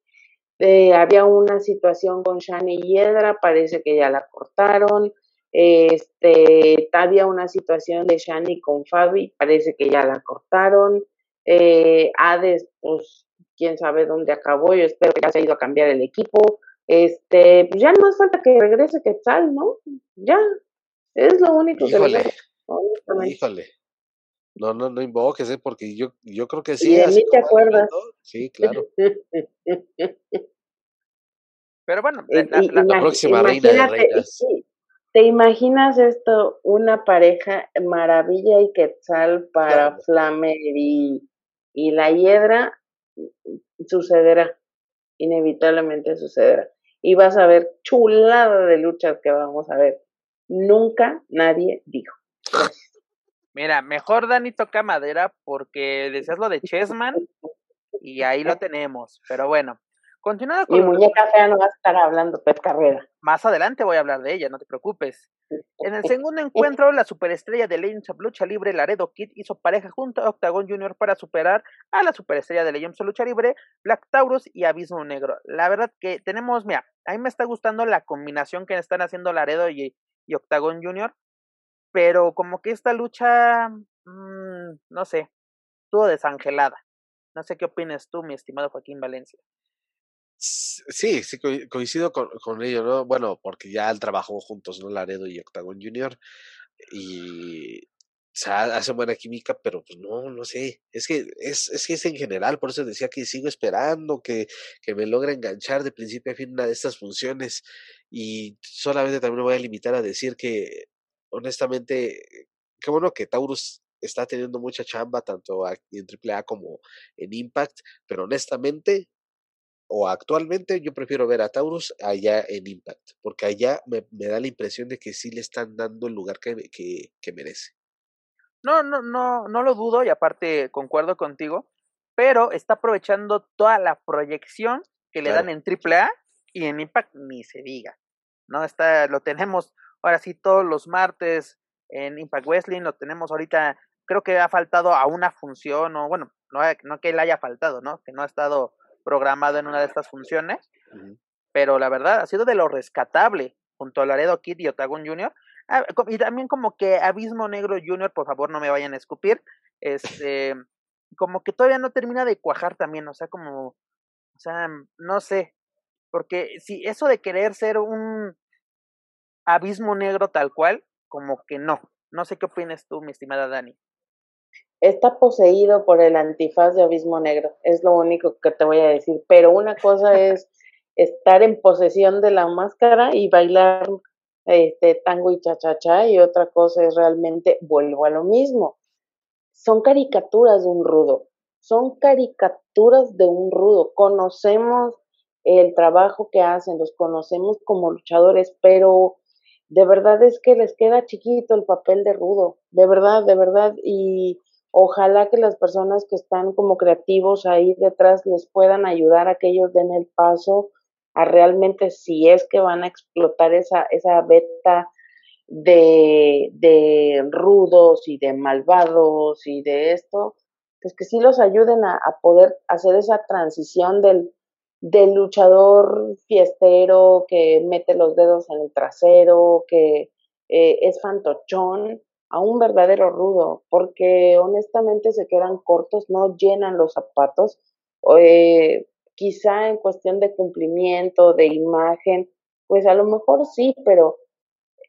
Eh, había una situación con Shani Hiedra, parece que ya la cortaron. Este, había una situación de Shani con Fabi, parece que ya la cortaron. Eh, Hades, pues quién sabe dónde acabó, yo espero que ya se ha ido a cambiar el equipo. Este, pues ya no más falta que regrese Quetzal, ¿no? Ya, es lo único híjole, que Híjole. No, no, no invoques, ¿eh? porque yo, yo creo que sí. ¿Y de te acuerdas? Sí, claro. Pero bueno, la, próxima reina de reinas. ¿Te imaginas esto? Una pareja maravilla y quetzal para Flamer y, y la hiedra sucederá, inevitablemente sucederá. Y vas a ver chulada de luchas que vamos a ver. Nunca nadie dijo. Mira, mejor Dani toca madera porque decías lo de Chessman y ahí lo tenemos. Pero bueno, continuando con. Mi muñeca fea no va a estar hablando, Pep Carrera. Más adelante voy a hablar de ella, no te preocupes. En el segundo encuentro, la superestrella de Legends of Lucha Libre, Laredo Kid, hizo pareja junto a Octagon Jr. para superar a la superestrella de Legends of Lucha Libre, Black Taurus y Abismo Negro. La verdad que tenemos, mira, a mí me está gustando la combinación que están haciendo Laredo y, y Octagon Jr pero como que esta lucha, mmm, no sé, estuvo desangelada. No sé qué opinas tú, mi estimado Joaquín Valencia. Sí, sí, coincido con, ello, ¿no? Bueno, porque ya él trabajó juntos, ¿no? Laredo y Octagon Junior. Y o sea, hacen buena química, pero pues no, no sé. Es que es, es que es en general, por eso decía que sigo esperando que, que me logre enganchar de principio a fin una de estas funciones. Y solamente también me voy a limitar a decir que honestamente, qué bueno que Taurus está teniendo mucha chamba tanto en AAA como en Impact, pero honestamente o actualmente yo prefiero ver a Taurus allá en Impact, porque allá me, da la impresión de que sí le están dando el lugar que, que, merece. No, no, no, no lo dudo y aparte concuerdo contigo, pero está aprovechando toda la proyección que le dan en AAA y en Impact ni se diga. No está, lo tenemos Ahora sí, todos los martes en Impact Wrestling lo tenemos ahorita. Creo que ha faltado a una función, o bueno, no, no que le haya faltado, ¿no? Que no ha estado programado en una de estas funciones. Pero la verdad, ha sido de lo rescatable junto a Laredo Kid y Otagon Jr. Ah, y también como que Abismo Negro Jr., por favor no me vayan a escupir. Este, como que todavía no termina de cuajar también, o sea, como, o sea, no sé, porque si eso de querer ser un abismo negro tal cual, como que no. No sé qué opinas tú, mi estimada Dani. Está poseído por el antifaz de abismo negro, es lo único que te voy a decir. Pero una cosa es estar en posesión de la máscara y bailar este tango y cha-cha-cha, y otra cosa es realmente vuelvo a lo mismo. Son caricaturas de un rudo, son caricaturas de un rudo. Conocemos el trabajo que hacen, los conocemos como luchadores, pero de verdad es que les queda chiquito el papel de rudo, de verdad, de verdad, y ojalá que las personas que están como creativos ahí detrás les puedan ayudar a que ellos den el paso a realmente si es que van a explotar esa, esa beta de, de rudos y de malvados y de esto, pues que sí los ayuden a, a poder hacer esa transición del, del luchador fiestero que mete los dedos en el trasero, que eh, es fantochón, a un verdadero rudo, porque honestamente se quedan cortos, no llenan los zapatos, eh, quizá en cuestión de cumplimiento, de imagen, pues a lo mejor sí, pero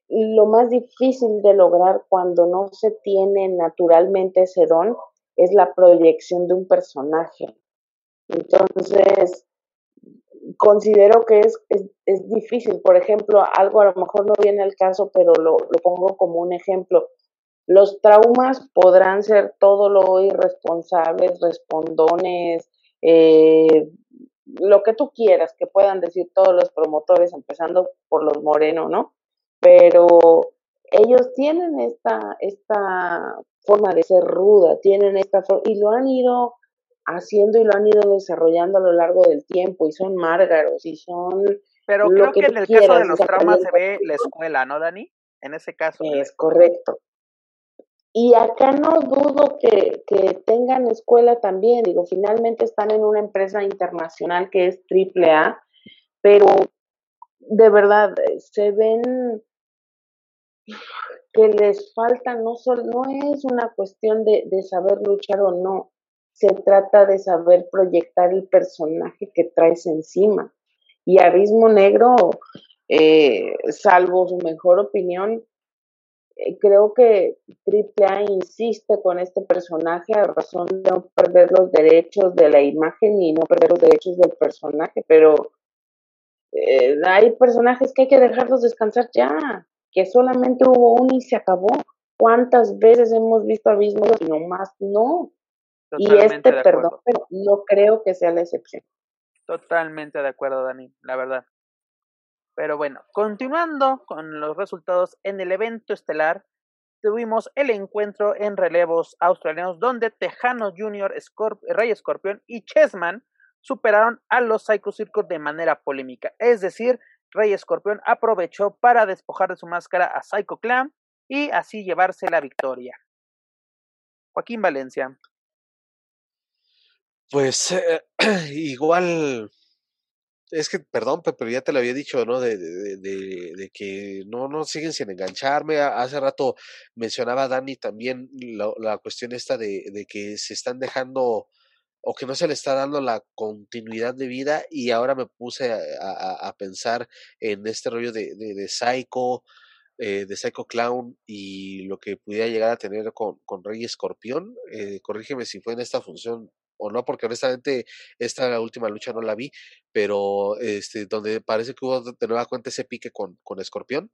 lo más difícil de lograr cuando no se tiene naturalmente ese don es la proyección de un personaje. Entonces, considero que es, es, difícil. Por ejemplo, algo a lo mejor no viene al caso, pero lo, lo pongo como un ejemplo. Los traumas podrán ser todo lo irresponsables, respondones, eh, lo que tú quieras que puedan decir todos los promotores, empezando por los Moreno, ¿no? Pero ellos tienen esta, esta forma de ser ruda, tienen esta y lo han ido haciendo y lo han ido desarrollando a lo largo del tiempo y son márgaros y son... Pero creo que, en el caso de los traumas se ve la escuela, ¿no, Dani? En ese caso. Es correcto. Y acá no dudo que, que tengan escuela también, digo, finalmente están en una empresa internacional que es AAA, pero de verdad se ven que les falta, no, solo, no es una cuestión de, de saber luchar o no, se trata de saber proyectar el personaje que traes encima. Y Abismo Negro, eh, salvo su mejor opinión, eh, creo que AAA insiste con este personaje a razón de no perder los derechos de la imagen y no perder los derechos del personaje, pero eh, hay personajes que hay que dejarlos descansar ya, que solamente hubo uno y se acabó. ¿Cuántas veces hemos visto abismos y no y este, perdón, pero no creo que sea la excepción. Totalmente de acuerdo, Dani, la verdad. Pero bueno, continuando con los resultados en el evento estelar, tuvimos el encuentro en relevos australianos donde Tejano Jr., Rey Escorpión y Chessman superaron a los Psycho Circus de manera polémica. Es decir, Rey Escorpión aprovechó para despojar de su máscara a Psycho Clan y así llevarse la victoria. Joaquín Valencia. Pues eh, igual es que, perdón, pero ya te lo había dicho, ¿no? De, de, de, que no, no siguen sin engancharme. Hace rato mencionaba Dani también la, la cuestión esta de, de que se están dejando o que no se le está dando la continuidad de vida y ahora me puse a, a, pensar en este rollo de, de, de Psycho, eh, de Psycho Clown y lo que pudiera llegar a tener con, con Rey Escorpión. Eh, corrígeme si fue en esta función o no, porque honestamente esta última lucha no la vi, pero este, donde parece que hubo de nueva cuenta ese pique con, con Escorpión.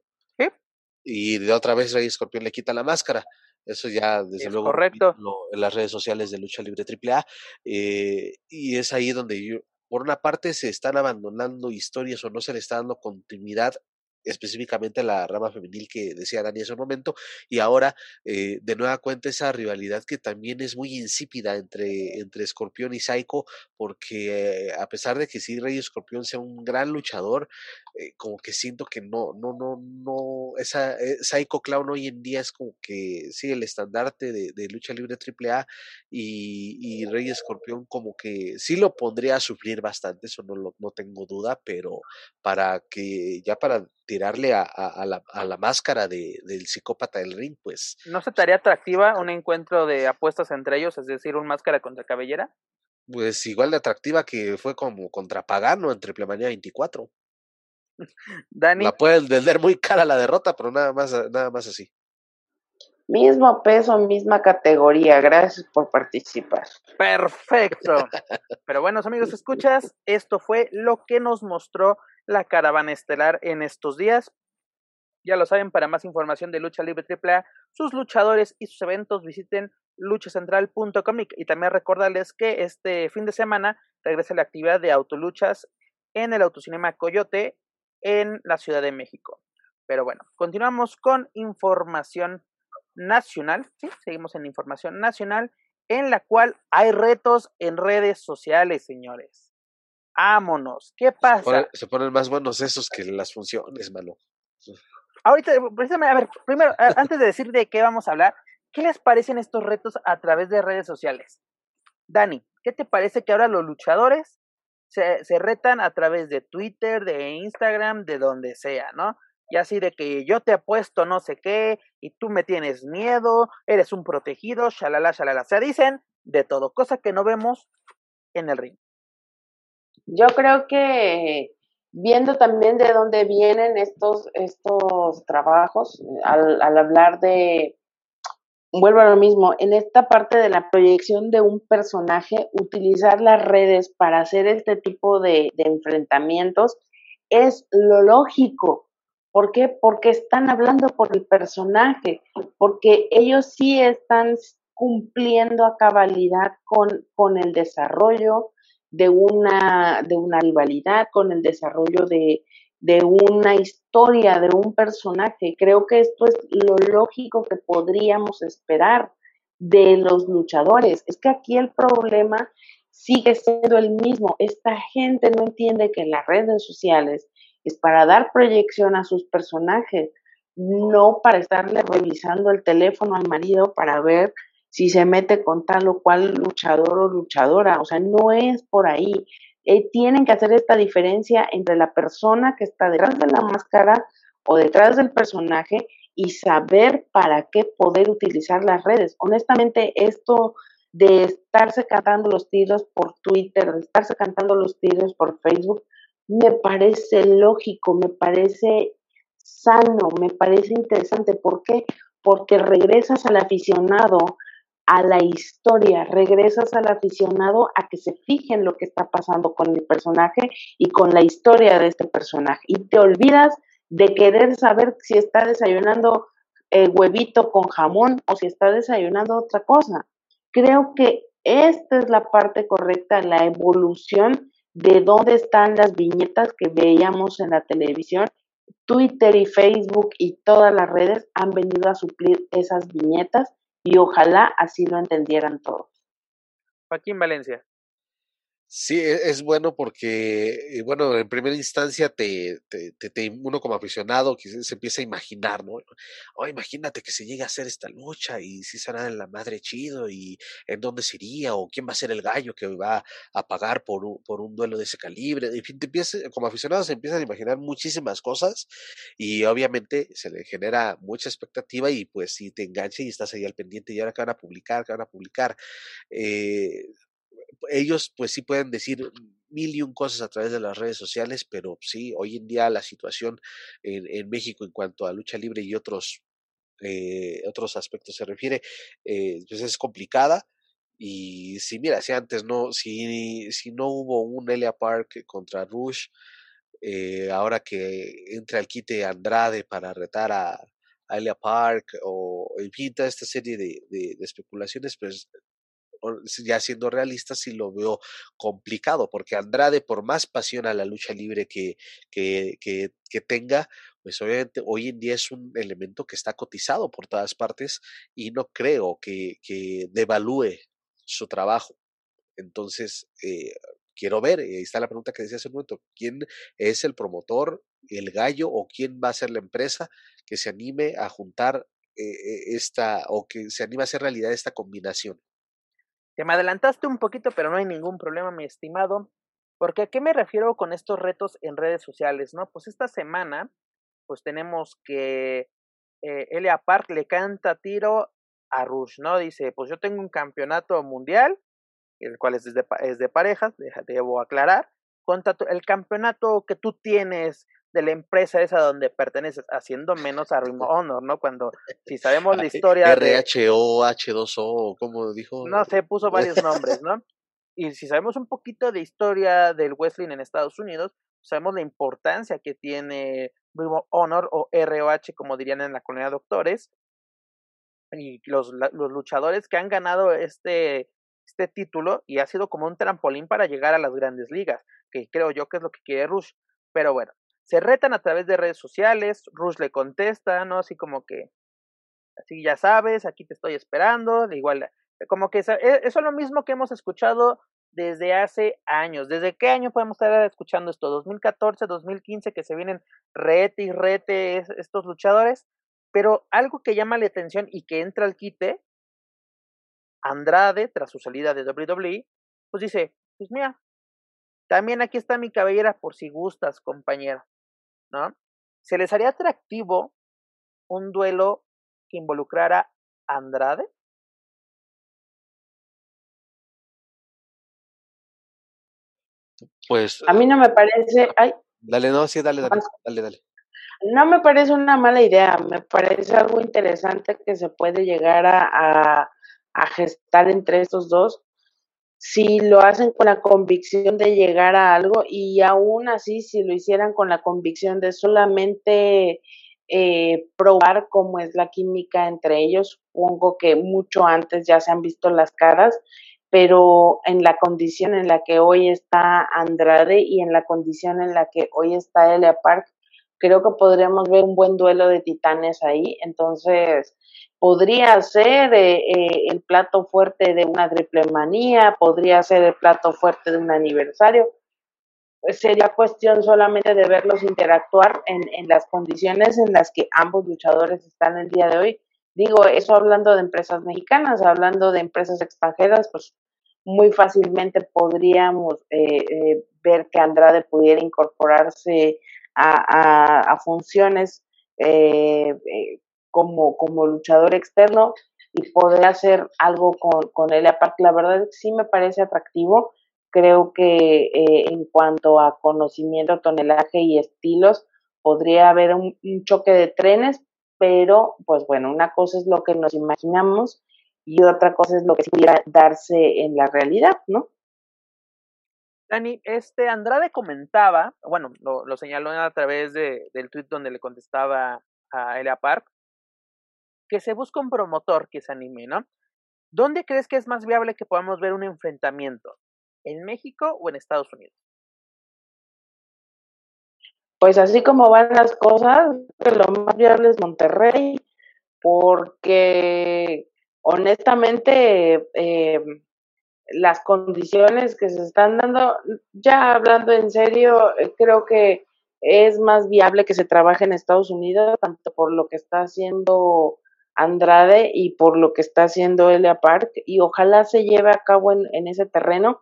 Y de otra vez Rey Escorpión le quita la máscara. Eso ya, desde luego, correcto. en las redes sociales de Lucha Libre AAA. Eh, y es ahí donde yo, por una parte se están abandonando historias o no se le está dando continuidad específicamente la rama femenil que decía Dani hace un momento, y ahora eh, de nueva cuenta esa rivalidad que también es muy insípida entre, entre Escorpión y Psycho, porque a pesar de que sí Rey Escorpión sea un gran luchador, eh, como que siento que no, no, no, no, esa eh, Psycho Clown hoy en día es como que sí el estandarte de, de lucha libre AAA y, y Rey Escorpión como que sí lo pondría a sufrir bastante, eso no, lo, no tengo duda, pero para que ya para tirarle a, a, la, a la, máscara de, del psicópata del ring, pues. ¿No se estaría atractiva un encuentro de apuestas entre ellos, es decir, un máscara contra cabellera? Pues igual de atractiva que fue como contra Pagano en Triple Manía 24. Dani. La pueden vender muy cara la derrota, pero nada más, nada más así. Mismo peso, misma categoría. Gracias por participar. Perfecto. Pero bueno, amigos, escuchas, esto fue lo que nos mostró la caravana estelar en estos días. Ya lo saben, para más información de Lucha Libre AAA, sus luchadores y sus eventos visiten luchacentral.com y también recordarles que este fin de semana regresa la actividad de autoluchas en el Autocinema Coyote en la Ciudad de México. Pero bueno, continuamos con información nacional, ¿sí? seguimos en información nacional, en la cual hay retos en redes sociales, señores. Vámonos. ¿Qué pasa? Se ponen, más buenos esos que las funciones, mano. Ahorita, precisamente, a ver, primero, antes de decir de qué vamos a hablar, ¿qué les parecen estos retos a través de redes sociales? Dani, ¿qué te parece que ahora los luchadores se, se retan a través de Twitter, de Instagram, de donde sea, ¿no? Y así de que yo te apuesto no sé qué, y tú me tienes miedo, eres un protegido, shalala, shalala. Se dicen de todo, cosa que no vemos en el ring. Yo creo que viendo también de dónde vienen estos, estos trabajos, al, al hablar de, vuelvo a lo mismo, en esta parte de la proyección de un personaje, utilizar las redes para hacer este tipo de, de enfrentamientos es lo lógico. ¿Por qué? Porque están hablando por el personaje, porque ellos sí están cumpliendo a cabalidad con, con el desarrollo, de una, de una rivalidad, con el desarrollo de, de una historia, de un personaje. Creo que esto es lo lógico que podríamos esperar de los luchadores. Es que aquí el problema sigue siendo el mismo. Esta gente no entiende que las redes sociales es para dar proyección a sus personajes, no para estarle revisando el teléfono al marido para ver si se mete con tal o cual luchador o luchadora, o sea, no es por ahí. Eh, tienen que hacer esta diferencia entre la persona que está detrás de la máscara o detrás del personaje y saber para qué poder utilizar las redes. Honestamente, esto de estarse cantando los tiros por Twitter, de estarse cantando los tiros por Facebook, me parece lógico, me parece sano, me parece interesante. ¿Por qué? porque regresas al aficionado a la historia, regresas al aficionado a que se fije en lo que está pasando con el personaje y con la historia de este personaje. Y te olvidas de querer saber si está desayunando el huevito con jamón o si está desayunando otra cosa. Creo que esta es la parte correcta, la evolución de dónde están las viñetas que veíamos en la televisión. Twitter y Facebook y todas las redes han venido a suplir esas viñetas y ojalá así lo entendieran todos. Joaquín Valencia. Sí, e, es bueno porque, eh, bueno, en primera instancia te, te, te, uno como aficionado que se empieza a imaginar, ¿no? Oh, imagínate que se llegue a hacer esta lucha y si será en la madre chido y en dónde sería o quién va a ser el gallo que va a pagar por un, por un duelo de ese calibre. En fin, te empieza, como aficionado se empiezan a imaginar muchísimas cosas y obviamente se le genera mucha expectativa y pues si te engancha y estás ahí al pendiente y ahora que van a publicar, que van a publicar. Eh, ellos pues sí pueden decir mil y un cosas a través de las redes sociales, pero sí, hoy en día la situación en, en México en cuanto a lucha libre y otros, eh, otros aspectos se refiere, eh, pues es complicada. Y si mira, si antes no, si, si no hubo un Elia Park contra Rush, eh, ahora que entra al quite Andrade para retar a, a Elia Park o en fin, toda esta serie de, de, de especulaciones, pues ya siendo realista, sí lo veo complicado, porque Andrade, por más pasión a la lucha libre que, que, que, tenga, pues obviamente hoy en día es un elemento que está cotizado por todas partes y no creo que, que devalúe su trabajo. Entonces, eh, quiero ver, ahí está la pregunta que decía hace un momento, ¿quién es el promotor, el gallo o quién va a ser la empresa que se anime a juntar eh, esta o que se anime a hacer realidad esta combinación? Te me adelantaste un poquito, pero no hay ningún problema, mi estimado. Porque a qué me refiero con estos retos en redes sociales, ¿no? Pues esta semana, pues tenemos que eh, Elia Park le canta tiro a Rush, ¿no? Dice, pues yo tengo un campeonato mundial, el cual es de, es de parejas, debo aclarar. Contra el campeonato que tú tienes de la empresa esa donde perteneces, haciendo menos a Ring Honor, ¿no? Cuando, si sabemos la historia RHO, H2O, como dijo. No sé, puso varios nombres, ¿no? Y si sabemos un poquito de historia del wrestling en Estados Unidos, sabemos la importancia que tiene Ring Honor o ROH, como dirían en la comunidad de doctores, y los, los luchadores que han ganado este, este título y ha sido como un trampolín para llegar a las grandes ligas, que creo yo que es lo que quiere Rush. Pero bueno, se retan a través de redes sociales, Rush le contesta, ¿no? Así como que, así ya sabes, aquí te estoy esperando, de igual, como que e, eso es lo mismo que hemos escuchado desde hace años. ¿Desde qué año podemos estar escuchando esto? 2014, 2015, que se vienen rete y rete estos luchadores. Pero algo que llama la atención y que entra al quite, Andrade, tras su salida de WWE, pues dice, pues mira, también aquí está mi cabellera por si gustas, compañera. ¿No? ¿Se les haría atractivo un duelo que involucrara a Andrade? Pues. A mí no me parece. Ay, dale, no, sí, dale, dale, dale, dale. No me parece una mala idea, me parece algo interesante que se puede llegar a, a, a gestar entre estos dos si lo hacen con la convicción de llegar a algo y aún así si lo hicieran con la convicción de solamente eh, probar cómo es la química entre ellos, supongo que mucho antes ya se han visto las caras, pero en la condición en la que hoy está Andrade y en la condición en la que hoy está Elia Park, creo que podríamos ver un buen duelo de titanes ahí, entonces podría ser eh, eh, el plato fuerte de una triple manía, podría ser el plato fuerte de un aniversario. Pues sería cuestión solamente de verlos interactuar en, las condiciones en las que ambos luchadores están el día de hoy. Digo, eso hablando de empresas mexicanas, hablando de empresas extranjeras, pues muy fácilmente podríamos eh, ver que Andrade pudiera incorporarse a, funciones como, como luchador externo y poder hacer algo con, con él. Aparte, la verdad sí me parece atractivo. Creo que eh, en cuanto a conocimiento, tonelaje y estilos, podría haber un, choque de trenes, pero pues bueno, una cosa es lo que nos imaginamos y otra cosa es lo que pudiera darse en la realidad, ¿no? Dani, este Andrade comentaba, bueno, lo, señaló a través de, del tweet donde le contestaba a Elia Park, que se busca un promotor que se anime, ¿no? ¿Dónde crees que es más viable que podamos ver un enfrentamiento? ¿En México o en Estados Unidos? Pues así como van las cosas, lo más viable es Monterrey, porque honestamente eh, las condiciones que se están dando, ya hablando en serio, eh, creo que es más viable que se trabaje en Estados Unidos, tanto por lo que está haciendo Andrade y por lo que está haciendo Elia Park, y ojalá se lleve a cabo en, en ese terreno,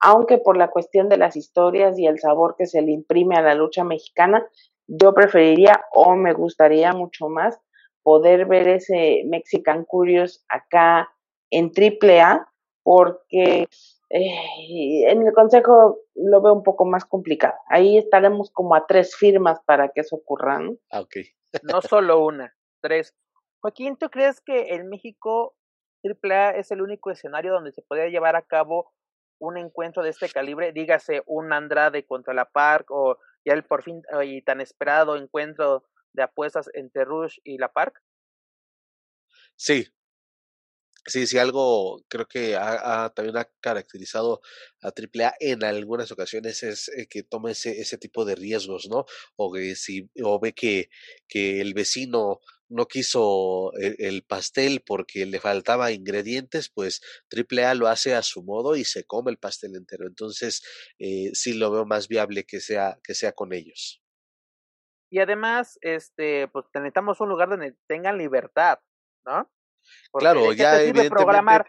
aunque por la cuestión de las historias y el sabor que se le imprime a la lucha mexicana, yo preferiría o me gustaría mucho más poder ver ese Mexican Curious acá en AAA, porque eh, en el consejo lo veo un poco más complicado. Ahí estaremos como a tres firmas para que eso ocurra. ¿no? Ah, ok. no solo una, tres. Joaquín, ¿tú crees que en México AAA es el único escenario donde se podría llevar a cabo un encuentro de este calibre, dígase un Andrade contra la Park o ya el por fin y tan esperado encuentro de apuestas entre Rush y la Park? Sí. Sí, sí, algo creo que también ha caracterizado a AAA en algunas ocasiones es eh, que toma ese, ese tipo de riesgos, ¿no? O que si, o ve que, que el vecino no quiso el, pastel porque le faltaba ingredientes, pues AAA lo hace a su modo y se come el pastel entero. Entonces, eh, sí lo veo más viable que sea, que sea con ellos. Y además, este, pues necesitamos un lugar donde tengan libertad, ¿no? claro, ya evidentemente... programar,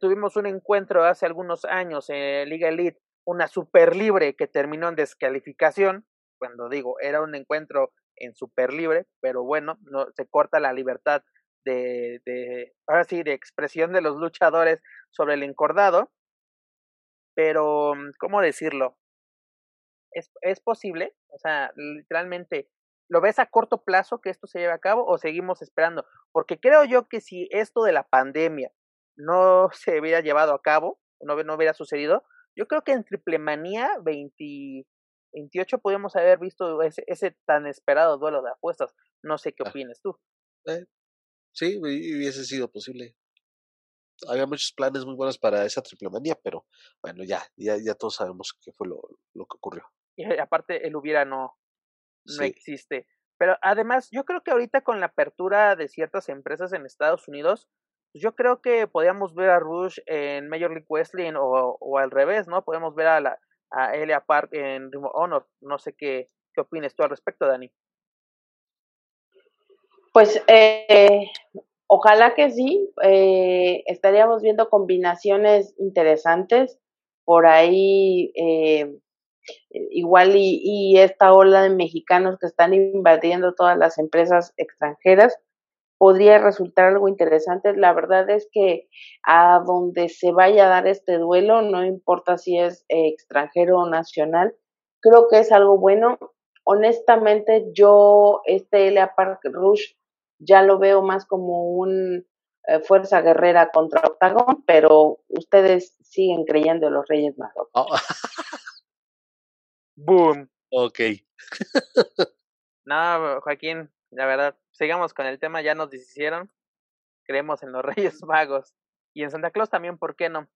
tuvimos un encuentro hace algunos años en Liga Elite, una super libre que terminó en descalificación, cuando digo, era un encuentro en super libre, pero bueno, no se corta la libertad de, de, ahora sí, de expresión de los luchadores sobre el encordado. Pero, mm, ¿cómo decirlo? ¿Es, es posible? O sea, literalmente, ¿lo ves a corto plazo que esto se lleve a cabo o seguimos esperando? Porque creo yo que si esto de la pandemia no se hubiera llevado a cabo, no, no hubiera sucedido, yo creo que en Triple Manía 20, 28 podríamos haber visto ese, ese tan esperado duelo de apuestas. No sé qué ah. opinas tú. Eh, sí, hubiese sido posible. Había muchos planes muy buenos para esa triple manía, pero bueno, ya, ya, ya todos sabemos qué fue lo, lo que ocurrió. Y aparte, el hubiera no, no existe. Pero además, yo creo que ahorita con la apertura de ciertas empresas en Estados Unidos, pues yo creo que podríamos ver a Rush en Major League Wrestling o, o al revés, ¿no? Podemos ver a la, a Elia Park en Ring Honor. No sé qué, qué opinas tú al respecto, Dani. Pues eh, ojalá que sí. Eh, estaríamos viendo combinaciones interesantes por ahí. Eh, igual y, esta ola de mexicanos que están invadiendo todas las empresas extranjeras podría resultar algo interesante. La verdad es que a donde se vaya a dar este duelo, no importa si es eh, extranjero o nacional, creo que es algo bueno. Honestamente, yo este Elia Park Rush ya lo veo más como un eh, fuerza guerrera contra Octagon, pero ustedes siguen creyendo en los Reyes Magos. Oh. Boom. Ok. no, Joaquín, la verdad, sigamos con el tema, ya nos deshicieron. Creemos en los Reyes Magos y en Santa Claus también, ¿por qué no?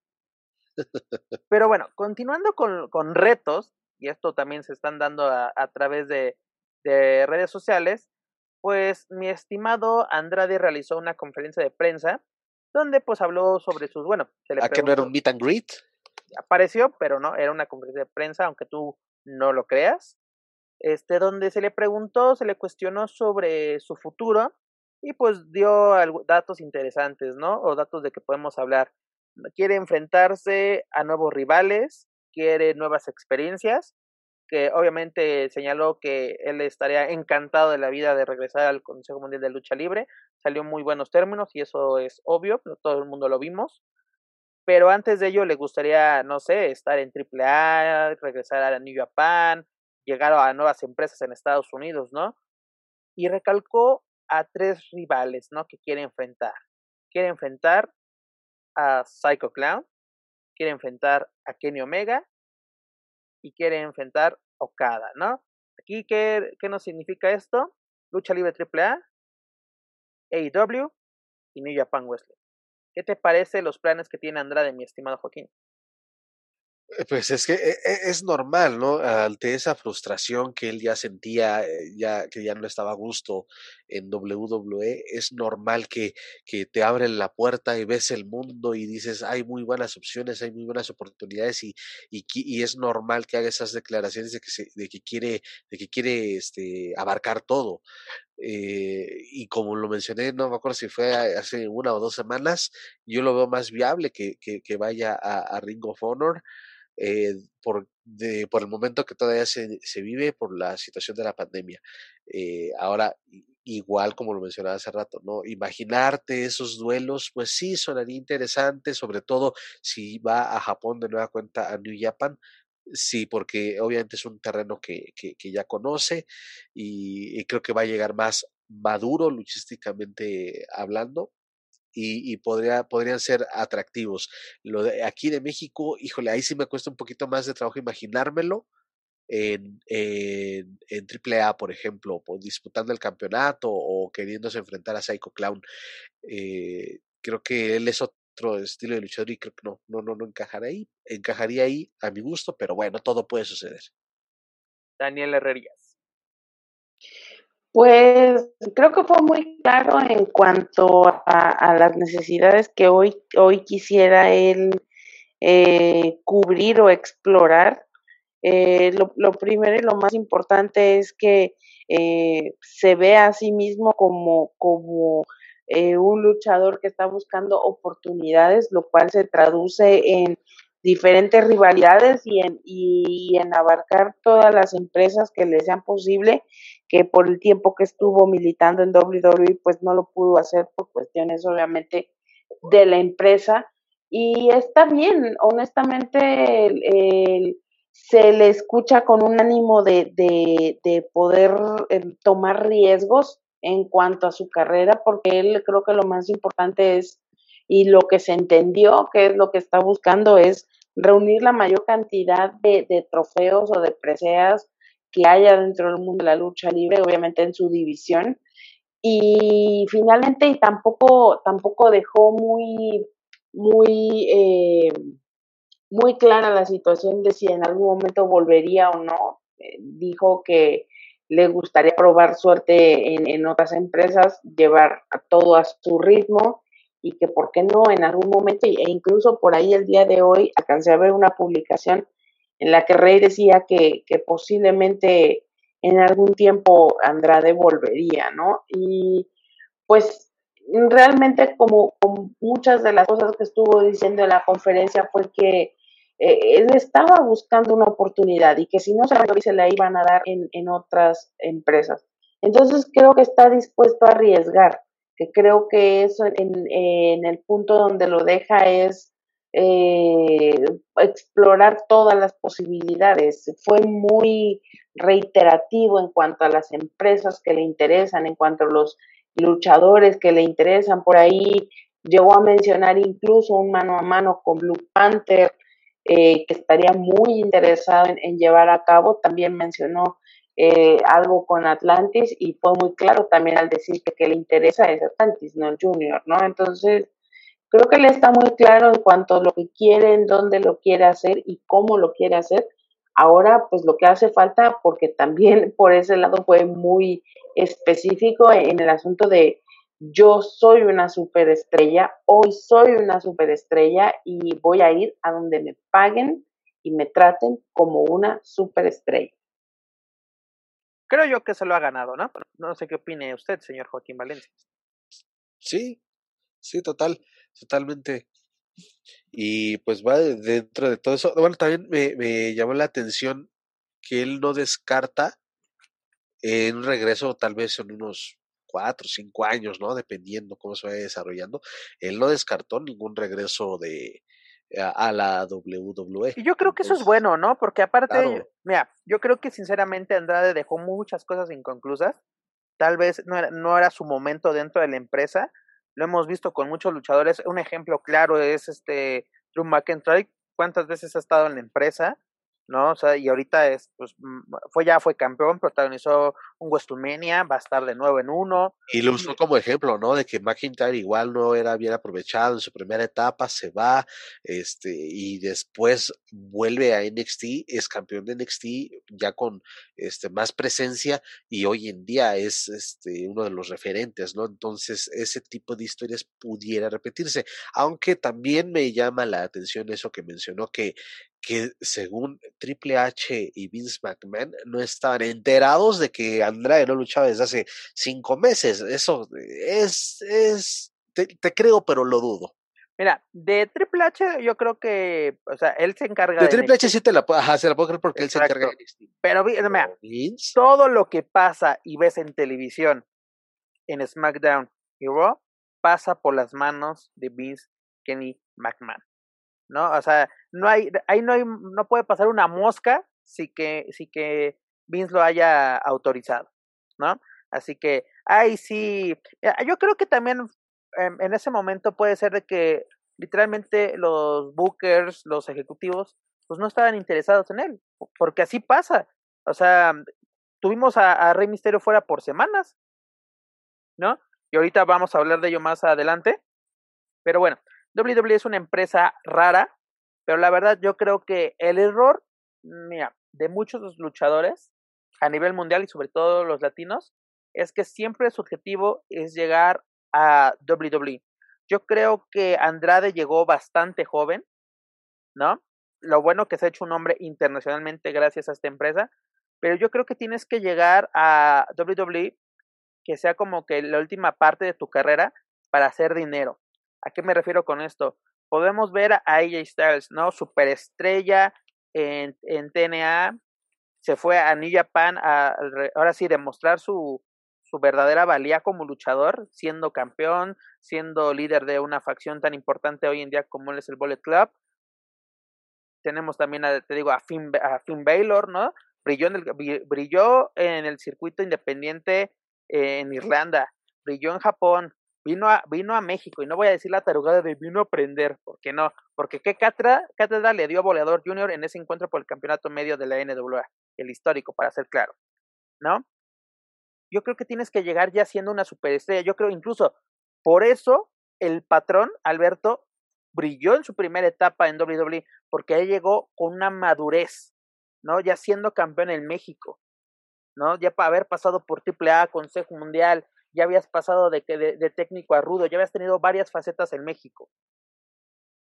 Pero bueno, continuando con, con retos, y esto también se están dando a, a través de, de, redes sociales, pues mi estimado Andrade realizó una conferencia de prensa donde pues habló sobre sus, bueno, se le ¿A que no era un meet and greet? Apareció, pero no, era una conferencia de prensa, aunque tú no lo creas este, donde se le preguntó, se le cuestionó sobre su futuro y pues dio datos interesantes, ¿no? O datos de que podemos hablar. Quiere enfrentarse a nuevos rivales, quiere nuevas experiencias, que obviamente señaló que él estaría encantado de la vida de regresar al Consejo Mundial de Lucha Libre, salió en muy buenos términos y eso es obvio, todo el mundo lo vimos. Pero antes de ello le gustaría, no sé, estar en AAA, regresar a New Japan, llegar a nuevas empresas en Estados Unidos, ¿no? Y recalcó a tres rivales, ¿no? Que quiere enfrentar. Quiere enfrentar a Psycho Clown, quiere enfrentar a Kenny Omega y quiere enfrentar a Okada, ¿no? Aquí, ¿qué, qué nos significa esto? Lucha Libre AAA, AEW y New Japan Wrestling. ¿Qué te parece los planes que tiene Andrade, mi estimado Joaquín? Eh, pues es que eh, eh, es normal, ¿no? Ante esa frustración que él ya sentía, ya que ya no estaba a gusto en WWE, es normal que, que te abren la puerta y ves el mundo y dices, hay muy buenas opciones, hay muy buenas oportunidades y, y, y es normal que haga esas declaraciones de que, se, de que quiere, de que quiere este, abarcar todo. y como lo mencioné, no me acuerdo si fue hace una o dos semanas, yo lo veo más viable que, que, que vaya a, a Ring of Honor eh, por, de, por el momento que todavía se, se vive por la situación de la pandemia. Eh, ahora, igual como lo mencionaba hace rato, ¿no? Imaginarte esos duelos, pues sí, sonaría interesante, sobre todo si va a Japón de nueva cuenta a New Japan, Sí, porque obviamente es un terreno que, que, que ya conoce y, y, creo que va a llegar más maduro luchísticamente hablando y, y podría, podrían ser atractivos. Lo de aquí de México, híjole, ahí sí me cuesta un poquito más de trabajo imaginármelo. En, en, en AAA, por ejemplo, disputando el campeonato o queriéndose enfrentar a Psycho Clown. Eh, creo que él es otro estilo de luchador y creo que no, no, no, no encajaría ahí. Encajaría ahí a mi gusto, pero bueno, todo puede suceder. Daniel Herrerías. Pues creo que fue muy claro en cuanto a, las necesidades que hoy, hoy quisiera él eh, cubrir o explorar. Eh, lo, lo, primero y lo más importante es que eh, se ve a sí mismo como, como eh, un luchador que está buscando oportunidades, lo cual se traduce en diferentes rivalidades y en, y en abarcar todas las empresas que le sean posible, que por el tiempo que estuvo militando en WWE, pues no lo pudo hacer por cuestiones obviamente de la empresa. Y está bien, honestamente, el, se le escucha con un ánimo de, de, de poder eh, tomar riesgos en cuanto a su carrera, porque él creo que lo más importante es y lo que se entendió que es lo que está buscando es reunir la mayor cantidad de, de trofeos o de preseas que haya dentro del mundo de la lucha libre, obviamente en su división. Y finalmente y tampoco, tampoco dejó muy, muy, eh, muy clara la situación de si en algún momento volvería o no. Eh, dijo que le gustaría probar suerte en, en otras empresas, llevar a todo a su ritmo y que por qué no en algún momento, e incluso por ahí el día de hoy alcancé a ver una publicación en la que Rey decía que, que posiblemente en algún tiempo Andrade volvería, ¿no? Y pues realmente como, como, muchas de las cosas que estuvo diciendo en la conferencia fue que eh, él estaba buscando una oportunidad y que si no se la, iban a dar en, en otras empresas. Entonces creo que está dispuesto a arriesgar que creo que eso en, el punto donde lo deja es eh, explorar todas las posibilidades. Fue muy reiterativo en cuanto a las empresas que le interesan, en cuanto a los luchadores que le interesan. Por ahí llegó a mencionar incluso un mano a mano con Blue Panther, eh, que estaría muy interesado en, llevar a cabo. También mencionó eh, algo con Atlantis y fue muy claro también al decir que, le interesa es Atlantis, no el Junior, ¿no? Entonces, creo que le está muy claro en cuanto a lo que quiere, en dónde lo quiere hacer y cómo lo quiere hacer. Ahora, pues lo que hace falta, porque también por ese lado fue muy específico en el asunto de yo soy una superestrella, hoy soy una superestrella y voy a ir a donde me paguen y me traten como una superestrella creo yo que se lo ha ganado, ¿no? No sé qué opine usted, señor Joaquín Valencia. Sí, sí, total, totalmente. Y pues va dentro de todo eso. Bueno, también me, me llamó la atención que él no descarta en un regreso tal vez en unos cuatro, cinco años, ¿no? Dependiendo cómo se vaya desarrollando. Él no descartó ningún regreso de, a la WWE. Y yo creo que eso es bueno, ¿no? Porque aparte, claro. mira, yo creo que sinceramente Andrade dejó muchas cosas inconclusas tal vez no era, no era su momento dentro de la empresa. Lo hemos visto con muchos luchadores. Un ejemplo claro es este Drew McIntyre. ¿Cuántas veces ha estado en la empresa? ¿No? O sea, y ahorita es, pues, mm, fue ya fue campeón, protagonizó un WrestleMania, va a estar de nuevo en uno. Y lo usó como ejemplo, ¿no? De que McIntyre igual no era bien aprovechado en su primera etapa, se va, este, y después vuelve a NXT, es campeón de NXT ya con este más presencia y hoy en día es este uno de los referentes, ¿no? Entonces, ese tipo de historias pudiera repetirse, aunque también me llama la atención eso que mencionó que que según Triple H y Vince McMahon no estaban enterados de que Andrade no luchaba desde hace cinco meses. Eso es, es, te, creo, pero lo dudo. Mira, de Triple H yo creo que, o sea, él se encarga de... Triple H sí te la, ajá, se la puedo creer porque él se encarga de Pero, mira, todo lo que pasa y ves en televisión, en SmackDown y Raw, pasa por las manos de Vince Kenny McMahon. ¿No? O sea, no hay, ahí no hay, no puede pasar una mosca si que, si que Vince lo haya autorizado, ¿no? Así que, ay, sí, yo creo que también en, ese momento puede ser de que literalmente los bookers, los ejecutivos, pues no estaban interesados en él, porque así pasa. O sea, tuvimos a, a Rey Misterio fuera por semanas, ¿no? Y ahorita vamos a hablar de ello más adelante. Pero bueno, WWE es una empresa rara, pero la verdad yo creo que el error, de muchos luchadores a nivel mundial y sobre todo los latinos, es que siempre su objetivo es llegar a WWE. Yo creo que Andrade llegó bastante joven, ¿no? Lo bueno que se ha hecho un hombre internacionalmente gracias a esta empresa, pero yo creo que tienes que llegar a WWE que sea como que la última parte de tu carrera para hacer dinero. ¿A qué me refiero con esto? Podemos ver a AJ Styles, ¿no? Superestrella en, en TNA, se fue a New Japan a, ahora sí, demostrar su, su verdadera valía como luchador, siendo campeón, siendo líder de una facción tan importante hoy en día como es el Bullet Club. Tenemos también, a, te digo, a Finn, a Finn Baylor, ¿no? Brilló en, el, brilló en el circuito independiente en Irlanda, brilló en Japón, vino a, vino a México, y no voy a decir la tarugada de vino a aprender, porque no, porque qué cátedra, le dio a Boleador Junior en ese encuentro por el campeonato medio de la NWA, el histórico, para ser claro, ¿no? Yo creo que tienes que llegar ya siendo una superestrella, yo creo incluso, por eso el patrón, Alberto, brilló en su primera etapa en WWE, porque ahí llegó con una madurez, ¿no? Ya siendo campeón en México, ¿no? Ya para haber pasado por AAA, Consejo Mundial, ya habías pasado de, que de, técnico a rudo, ya habías tenido varias facetas en México.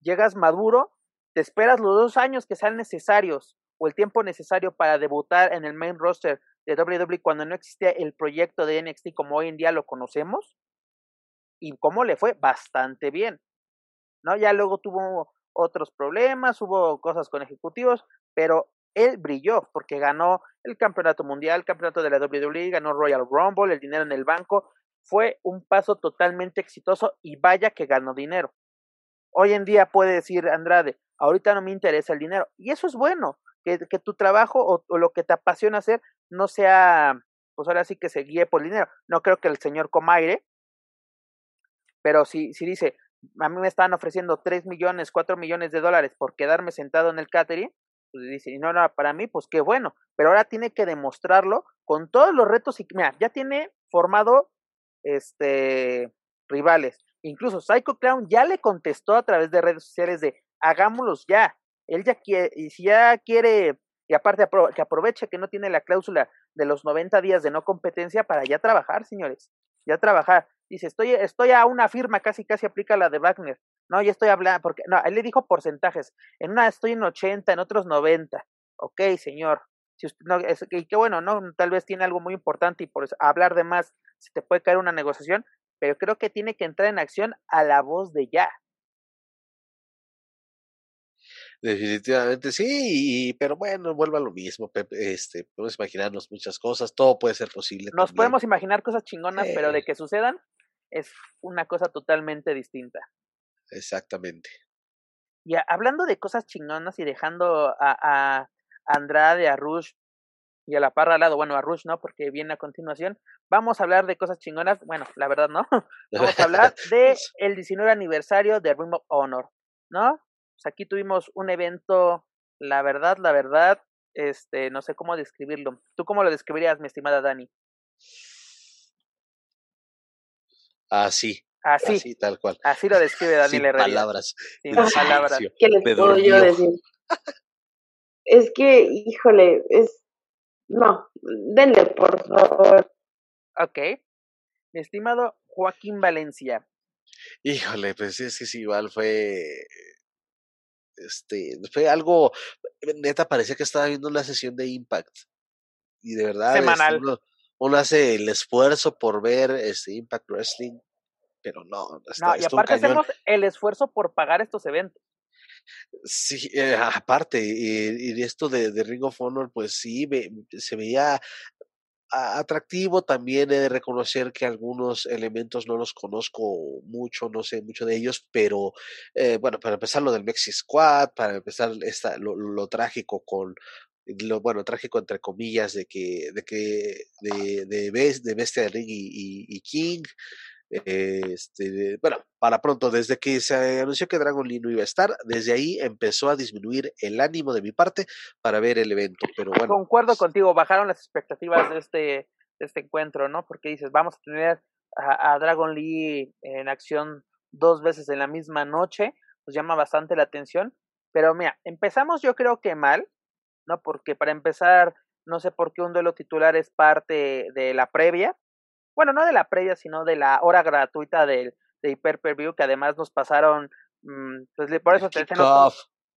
Llegas maduro, te esperas los dos años que sean necesarios o el tiempo necesario para debutar en el main roster de WWE cuando no existía el proyecto de NXT como hoy en día lo conocemos. ¿Y cómo le fue? Bastante bien. ¿No? Ya luego tuvo otros problemas, hubo cosas con ejecutivos, pero él brilló porque ganó el campeonato mundial, el campeonato de la WWE, ganó Royal Rumble, el dinero en el banco. Fue un paso totalmente exitoso y vaya que ganó dinero. Hoy en día puede decir Andrade, ahorita no me interesa el dinero. Y eso es bueno, que, tu trabajo o, lo que te apasiona hacer no sea, pues ahora sí que se guíe por el dinero. No creo que el señor coma aire, pero si, si dice, a mí me están ofreciendo 3 millones, 4 millones de dólares por quedarme sentado en el catering, pues dice, no, no, para mí, pues qué bueno, pero ahora tiene que demostrarlo con todos los retos y mira, ya tiene formado este rivales. Incluso Psycho Clown ya le contestó a través de redes sociales de hagámoslos ya. Él ya quiere, y si ya quiere, y aparte que aproveche que no tiene la cláusula de los 90 días de no competencia para ya trabajar, señores, ya trabajar. Dice, estoy, estoy a una firma, casi casi aplica la de Wagner. No, ya estoy hablando, porque, no, él le dijo porcentajes. En una estoy en 80, en otros 90. Ok, señor. Si usted, no, es, y qué bueno, ¿no? Tal vez tiene algo muy importante y por eso hablar de más se te puede caer una negociación, pero creo que tiene que entrar en acción a la voz de ya. Definitivamente sí, pero bueno, vuelva a lo mismo, Este, podemos imaginarnos muchas cosas, todo puede ser posible. Nos podemos imaginar cosas chingonas, pero de que sucedan es una cosa totalmente distinta. Exactamente. Y hablando de cosas chingonas y dejando a, a Andrade, a Rush, y a la parra al lado, bueno, a Rush no, porque viene a continuación. Vamos a hablar de cosas chingonas, bueno, la verdad no. Vamos a hablar de el 19 aniversario de Ring of Honor, ¿no? Pues aquí tuvimos un evento, la verdad, la verdad, este, no sé cómo describirlo. ¿Tú cómo lo describirías, mi estimada Dani? Así. Así. Así, tal cual. Así lo describe Dani Sin palabras. Sin palabras. ¿Qué les puedo yo decir? es que, híjole, es no, denle, por favor. Ok. Mi estimado Joaquín Valencia. Híjole, pues es que sí, igual fue. Este, fue algo. Neta, parecía que estaba viendo una sesión de Impact. Y de verdad. Este, Semanal. uno, hace el esfuerzo por ver este Impact Wrestling, pero no. no, y aparte hacemos el esfuerzo por pagar estos eventos. Sí, eh, aparte, y, y, esto de, de, Ring of Honor, pues sí, se veía atractivo. También he de reconocer que algunos elementos no los conozco mucho, no sé mucho de ellos, pero eh, bueno, para empezar lo del Mexi Squad, para empezar esta, lo, lo trágico con, lo bueno trágico entre comillas de que de que de de, de bestia de ring y, y, y King este, bueno, para pronto, desde que se anunció que Dragon Lee no iba a estar, desde ahí empezó a disminuir el ánimo de mi parte para ver el evento. Pero bueno. Concuerdo contigo, bajaron las expectativas de este, de este encuentro, ¿no? Porque dices, vamos a tener a, a, Dragon Lee en acción dos veces en la misma noche, pues llama bastante la atención. Pero mira, empezamos yo creo que mal, ¿no? Porque para empezar, no sé por qué un duelo titular es parte de la previa, bueno, no de la previa, sino de la hora gratuita del, de Hyper Per View, que además nos pasaron, mmm, pues por eso te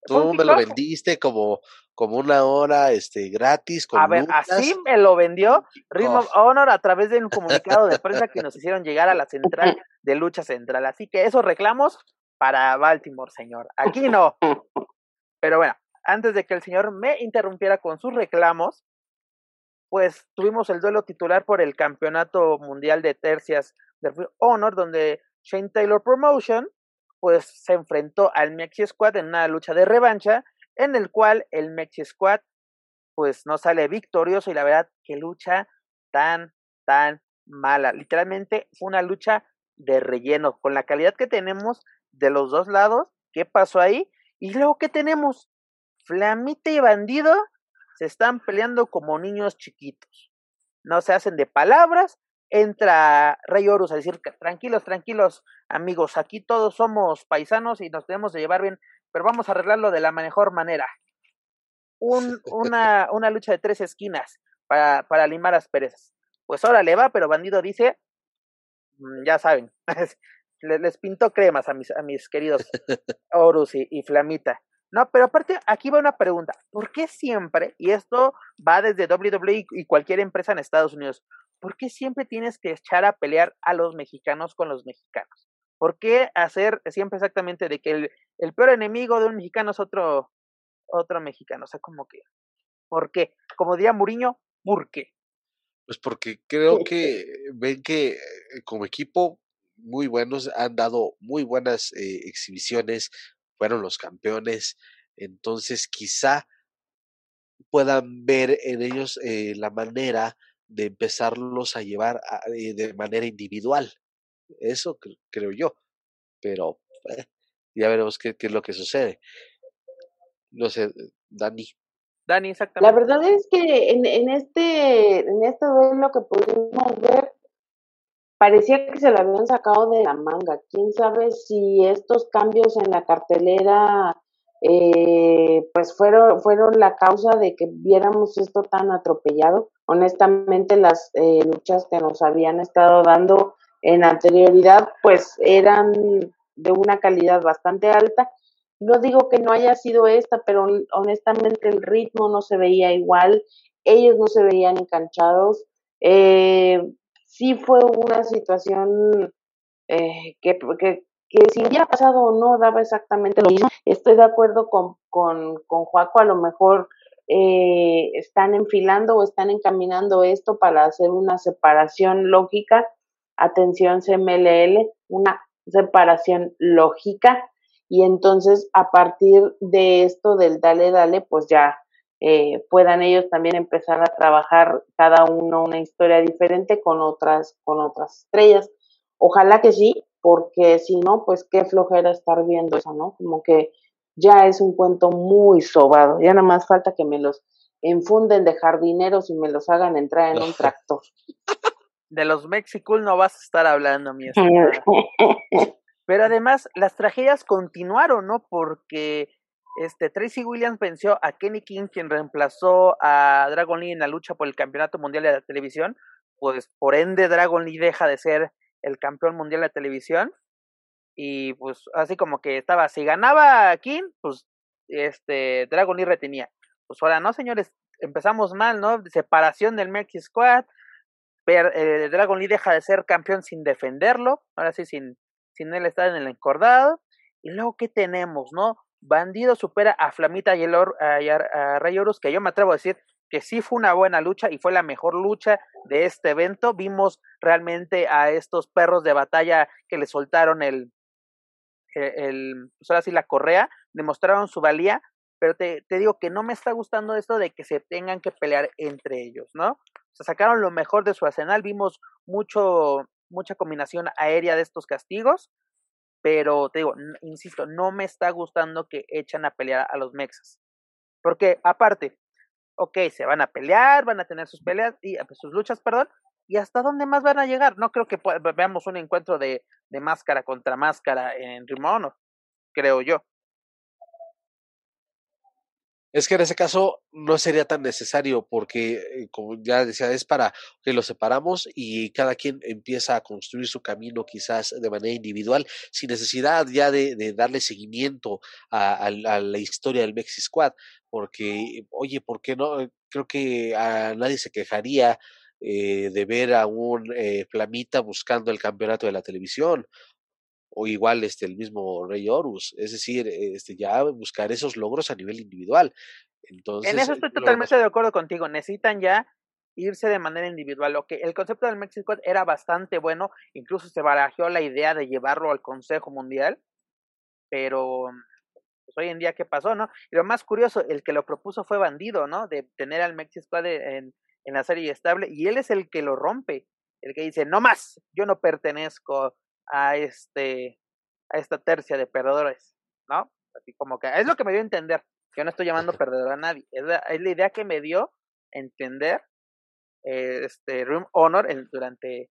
Tú me lo vendiste como, como una hora este, gratis. Con a ver, así me lo vendió Ring of Honor a través de un comunicado de prensa que nos hicieron llegar a la central de lucha central. Así que esos reclamos para Baltimore, señor. Aquí no. Pero bueno, antes de que el señor me interrumpiera con sus reclamos, pues tuvimos el duelo titular por el campeonato mundial de tercias de Honor, donde Shane Taylor Promotion pues se enfrentó al Mexi Squad en una lucha de revancha, en el cual el Mexi Squad pues no sale victorioso y la verdad que lucha tan, tan mala. Literalmente fue una lucha de relleno, con la calidad que tenemos de los dos lados, ¿qué pasó ahí? Y luego, ¿qué tenemos? Flamita y bandido se están peleando como niños chiquitos. No se hacen de palabras. Entra Rey Horus a decir, tranquilos, tranquilos, amigos, aquí todos somos paisanos y nos tenemos de llevar bien, pero vamos a arreglarlo de la mejor manera. Un, una, una lucha de tres esquinas para, para limar asperezas. Pues ahora le va, pero Bandido dice, mm, ya saben, les, pintó cremas a mis, a mis queridos Horus y, y Flamita. No, pero aparte, aquí va una pregunta. ¿Por qué siempre, y esto va desde WWE y cualquier empresa en Estados Unidos, ¿por qué siempre tienes que echar a pelear a los mexicanos con los mexicanos? ¿Por qué hacer siempre exactamente de que el, el peor enemigo de un mexicano es otro, otro mexicano? O sea, como que, ¿por qué? Como diría Muriño, ¿por qué? Pues porque creo que ven que eh, como equipo muy buenos, han dado muy buenas eh, exhibiciones, fueron los campeones, entonces quizá puedan ver en ellos eh, la manera de empezarlos a llevar a, eh, de manera individual. Eso creo yo, pero eh, ya veremos qué, qué, es lo que sucede. No sé, Dani. Dani, exactamente. La verdad es que en, en este en este duelo que pudimos ver, parecía que se lo habían sacado de la manga. Quién sabe si estos cambios en la cartelera eh, pues fueron, fueron la causa de que viéramos esto tan atropellado. Honestamente, las eh, luchas que nos habían estado dando en anterioridad, pues eran de una calidad bastante alta. No digo que no haya sido esta, pero honestamente el ritmo no se veía igual, ellos no se veían enganchados. Eh, sí fue una situación eh, que, que, que, si hubiera pasado o no daba exactamente lo mismo. Estoy de acuerdo con, con, con Juaco, a lo mejor eh, están enfilando o están encaminando esto para hacer una separación lógica. Atención CMLL, una separación lógica. Y entonces a partir de esto del dale, dale, pues ya eh, puedan ellos también empezar a trabajar cada uno una historia diferente con otras, con otras estrellas. Ojalá que sí, porque si no, pues qué flojera estar viendo eso, ¿no? Como que ya es un cuento muy sobado, ya nada más falta que me los enfunden de jardineros y me los hagan entrar en un tractor. De los Mexicool no vas a estar hablando, mi estimada. Pero además, las tragedias continuaron, ¿no? Porque este, Tracy Williams venció a Kenny King, quien reemplazó a Dragon Lee en la lucha por el Campeonato Mundial de la Televisión. Pues por ende, Dragon Lee deja de ser el campeón mundial de televisión. Y pues así como que estaba, si ganaba King, pues este Dragon Lee retenía. Pues ahora no, señores, empezamos mal, ¿no? Separación del Mercy Squad. Eh, Dragon Lee deja de ser campeón sin defenderlo, ahora sí, sin, sin él estar en el encordado. Y luego, ¿qué tenemos, no? Bandido supera a Flamita y, el a, Rey Horus, que yo me atrevo a decir que sí fue una buena lucha y fue la mejor lucha de este evento. Vimos realmente a estos perros de batalla que le soltaron el, e, el, pues ahora sí la correa, demostraron su valía, pero te, te, digo que no me está gustando esto de que se tengan que pelear entre ellos, ¿no? O sea, sacaron lo mejor de su arsenal, vimos mucho, mucha combinación aérea de estos castigos, pero te digo, insisto, no me está gustando que echen a pelear a los mexas. Porque aparte, ok, se van a pelear, van a tener sus peleas y pues, sus luchas, perdón, y hasta dónde más van a llegar. No creo que veamos un encuentro de, de máscara contra máscara en Ring creo yo. Es que en ese caso no sería tan necesario porque, eh, como ya decía, es para que los separamos y cada quien empieza a construir su camino quizás de manera individual, sin necesidad ya de, darle seguimiento a, la historia del Mexi Squad, porque, oye, ¿por qué no? Creo que a nadie se quejaría eh, de ver a un eh, Flamita buscando el campeonato de la televisión o igual este el mismo Rey Horus, es decir, este ya buscar esos logros a nivel individual. Entonces, en eso estoy totalmente de acuerdo contigo, necesitan ya irse de manera individual. Lo que el concepto del Mexico era bastante bueno, incluso se barajó la idea de llevarlo al Consejo Mundial, pero pues hoy en día qué pasó, ¿no? Y lo más curioso, el que lo propuso fue Bandido, ¿no? De tener al Mexico en, en la serie estable y él es el que lo rompe, el que dice, "No más, yo no pertenezco a este a esta tercia de perdedores, ¿no? Así como que es lo que me dio a entender, yo no estoy llamando perdedor a nadie, es la, es la idea que me dio entender eh, este Room Honor durante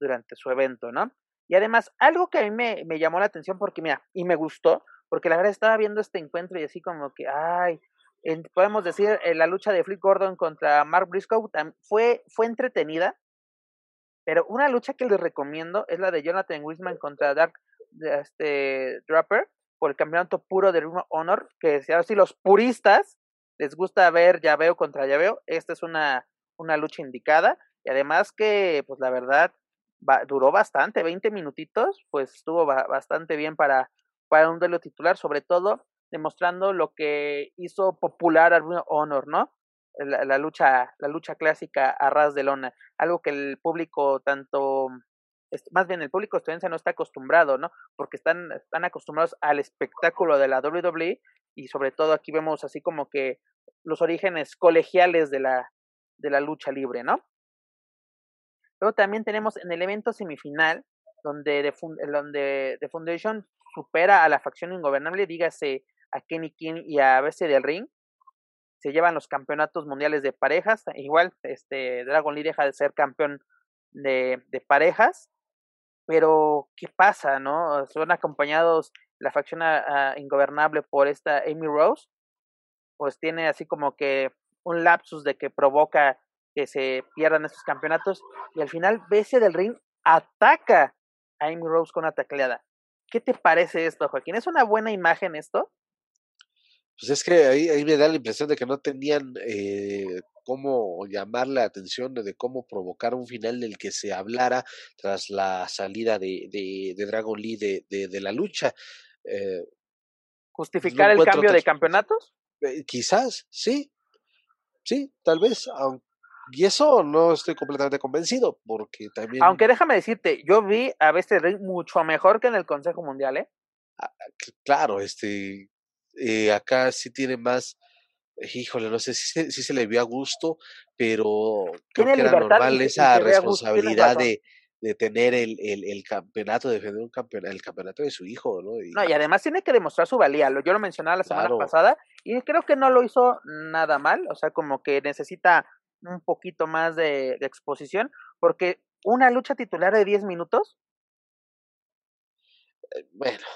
durante su evento, ¿no? Y además, algo que a mí me, me llamó la atención porque, mira, y me gustó, porque la verdad estaba viendo este encuentro y así como que, ay, podemos decir, eh, la lucha de Flip Gordon contra Mark Briscoe fue, fue entretenida, pero una lucha que les recomiendo es la de Jonathan Wisman contra Dark este, Draper por el campeonato puro de Ring Honor, que si los puristas les gusta ver llaveo contra llaveo, esta es una, una lucha indicada. Y además que, pues la verdad, duró bastante, 20 minutitos, pues estuvo bastante bien para, para un duelo titular, sobre todo demostrando lo que hizo popular al Honor, ¿no? La, lucha, la lucha clásica a ras de lona, algo que el público tanto, más bien el público estadounidense no está acostumbrado, ¿no? Porque están, están acostumbrados al espectáculo de la WWE y sobre todo aquí vemos así como que los orígenes colegiales de la, de la lucha libre, ¿no? Luego también tenemos en el evento semifinal, donde The, donde The Foundation supera a la facción ingobernable, dígase a Kenny King y a Bessie del Ring, se llevan los campeonatos mundiales de parejas. Igual, este Dragon Lee deja de ser campeón de, parejas. Pero, ¿qué pasa, no? Son acompañados la facción ingobernable por esta Amy Rose. Pues tiene así como que un lapsus de que provoca que se pierdan estos campeonatos. Y al final, Bessie del Ring ataca a Amy Rose con una tacleada. ¿Qué te parece esto, Joaquín? ¿Es una buena imagen esto? Pues es que ahí, ahí me da la impresión de que no tenían eh, cómo llamar la atención, de cómo provocar un final del que se hablara tras la salida de, de, de Dragon Lee de, de, la lucha. Eh, ¿Justificar el cambio de campeonatos? Eh, quizás, sí, sí, tal vez. Y eso no estoy completamente convencido, porque también... Aunque déjame decirte, yo vi a Bestia Ring mucho mejor que en el Consejo Mundial, ¿eh? Ah, claro, este, eh, acá sí tiene más, híjole, no sé si se, le vio a gusto, pero creo que era normal esa responsabilidad de, de tener el, el, el, campeonato, defender un campeonato, el campeonato de su hijo, ¿no? Y, no, y además tiene que demostrar su valía. Yo lo mencionaba la semana pasada y creo que no lo hizo nada mal, o sea, como que necesita un poquito más de, exposición, porque una lucha titular de 10 minutos. Eh, bueno.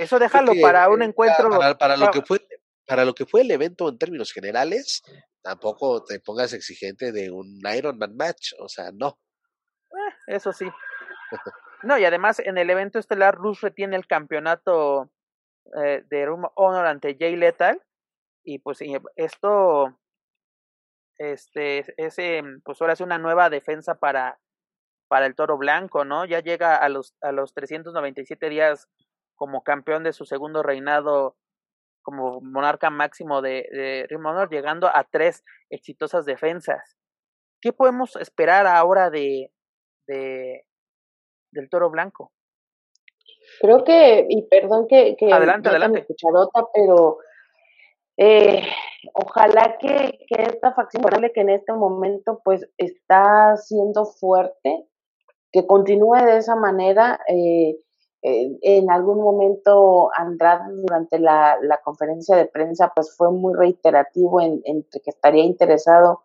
Eso déjalo para un encuentro. Para, lo que fue, para lo que fue el evento en términos generales, tampoco te pongas exigente de un Ironman match, o sea, no. Eh, eso sí. No, y además en el evento estelar, Rush retiene el campeonato eh, de Room Honor ante Jay Lethal. Y pues esto, este, ese, pues ahora es una nueva defensa para, para el Toro Blanco, ¿no? Ya llega a los, a los 397 días como campeón de su segundo reinado como monarca máximo de, de Ring Honor, llegando a tres exitosas defensas. ¿Qué podemos esperar ahora de, de, del toro blanco. Creo que, y perdón que, que adelante, adelante. cucharota, pero eh, ojalá que, que esta facción que en este momento pues está siendo fuerte, que continúe de esa manera. Eh, eh, en algún momento Andrade durante la, conferencia de prensa pues fue muy reiterativo en, que estaría interesado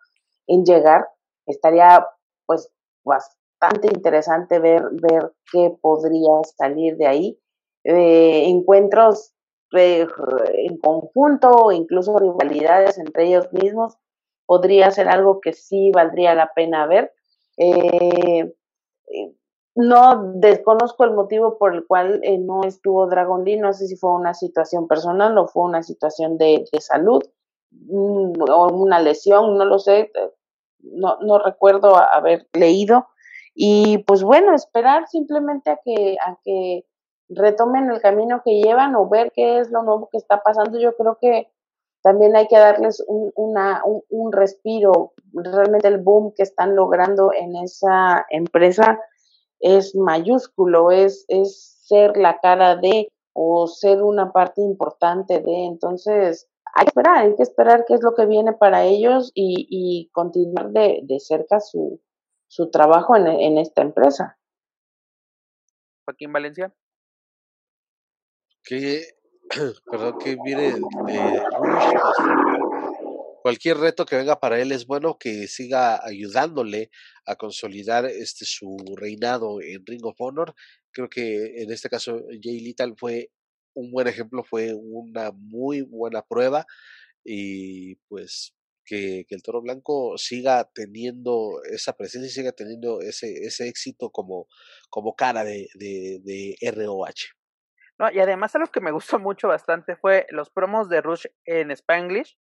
en llegar, estaría pues bastante interesante ver, ver qué podría salir de ahí. Eh, encuentros eh, en conjunto o incluso rivalidades entre ellos mismos podría ser algo que sí valdría la pena ver. Eh, no desconozco el motivo por el cual no estuvo Dragon Lee, no sé si fue una situación personal o fue una situación de, de salud mm, o una lesión, no lo sé, no, no recuerdo haber leído, y pues bueno, esperar simplemente a que, a que retomen el camino que llevan o ver qué es lo nuevo que está pasando. Yo creo que también hay que darles un, una, un, respiro. Realmente el boom que están logrando en esa empresa es mayúsculo, es, es ser la cara de o ser una parte importante de. Entonces, hay que esperar, hay que esperar qué es lo que viene para ellos y, y continuar de, de cerca su, su trabajo en, en esta empresa. Joaquín Valencia. Que, perdón, que viene de cualquier reto que venga para él es bueno que siga ayudándole a consolidar este su reinado en Ring of Honor. Creo que en este caso Jay Little fue un buen ejemplo, fue una muy buena prueba y pues que, el toro blanco siga teniendo esa presencia y siga teniendo ese, ese éxito como, como cara de, de, ROH. No, y además algo que me gustó mucho bastante fue los promos de Rush en Spanglish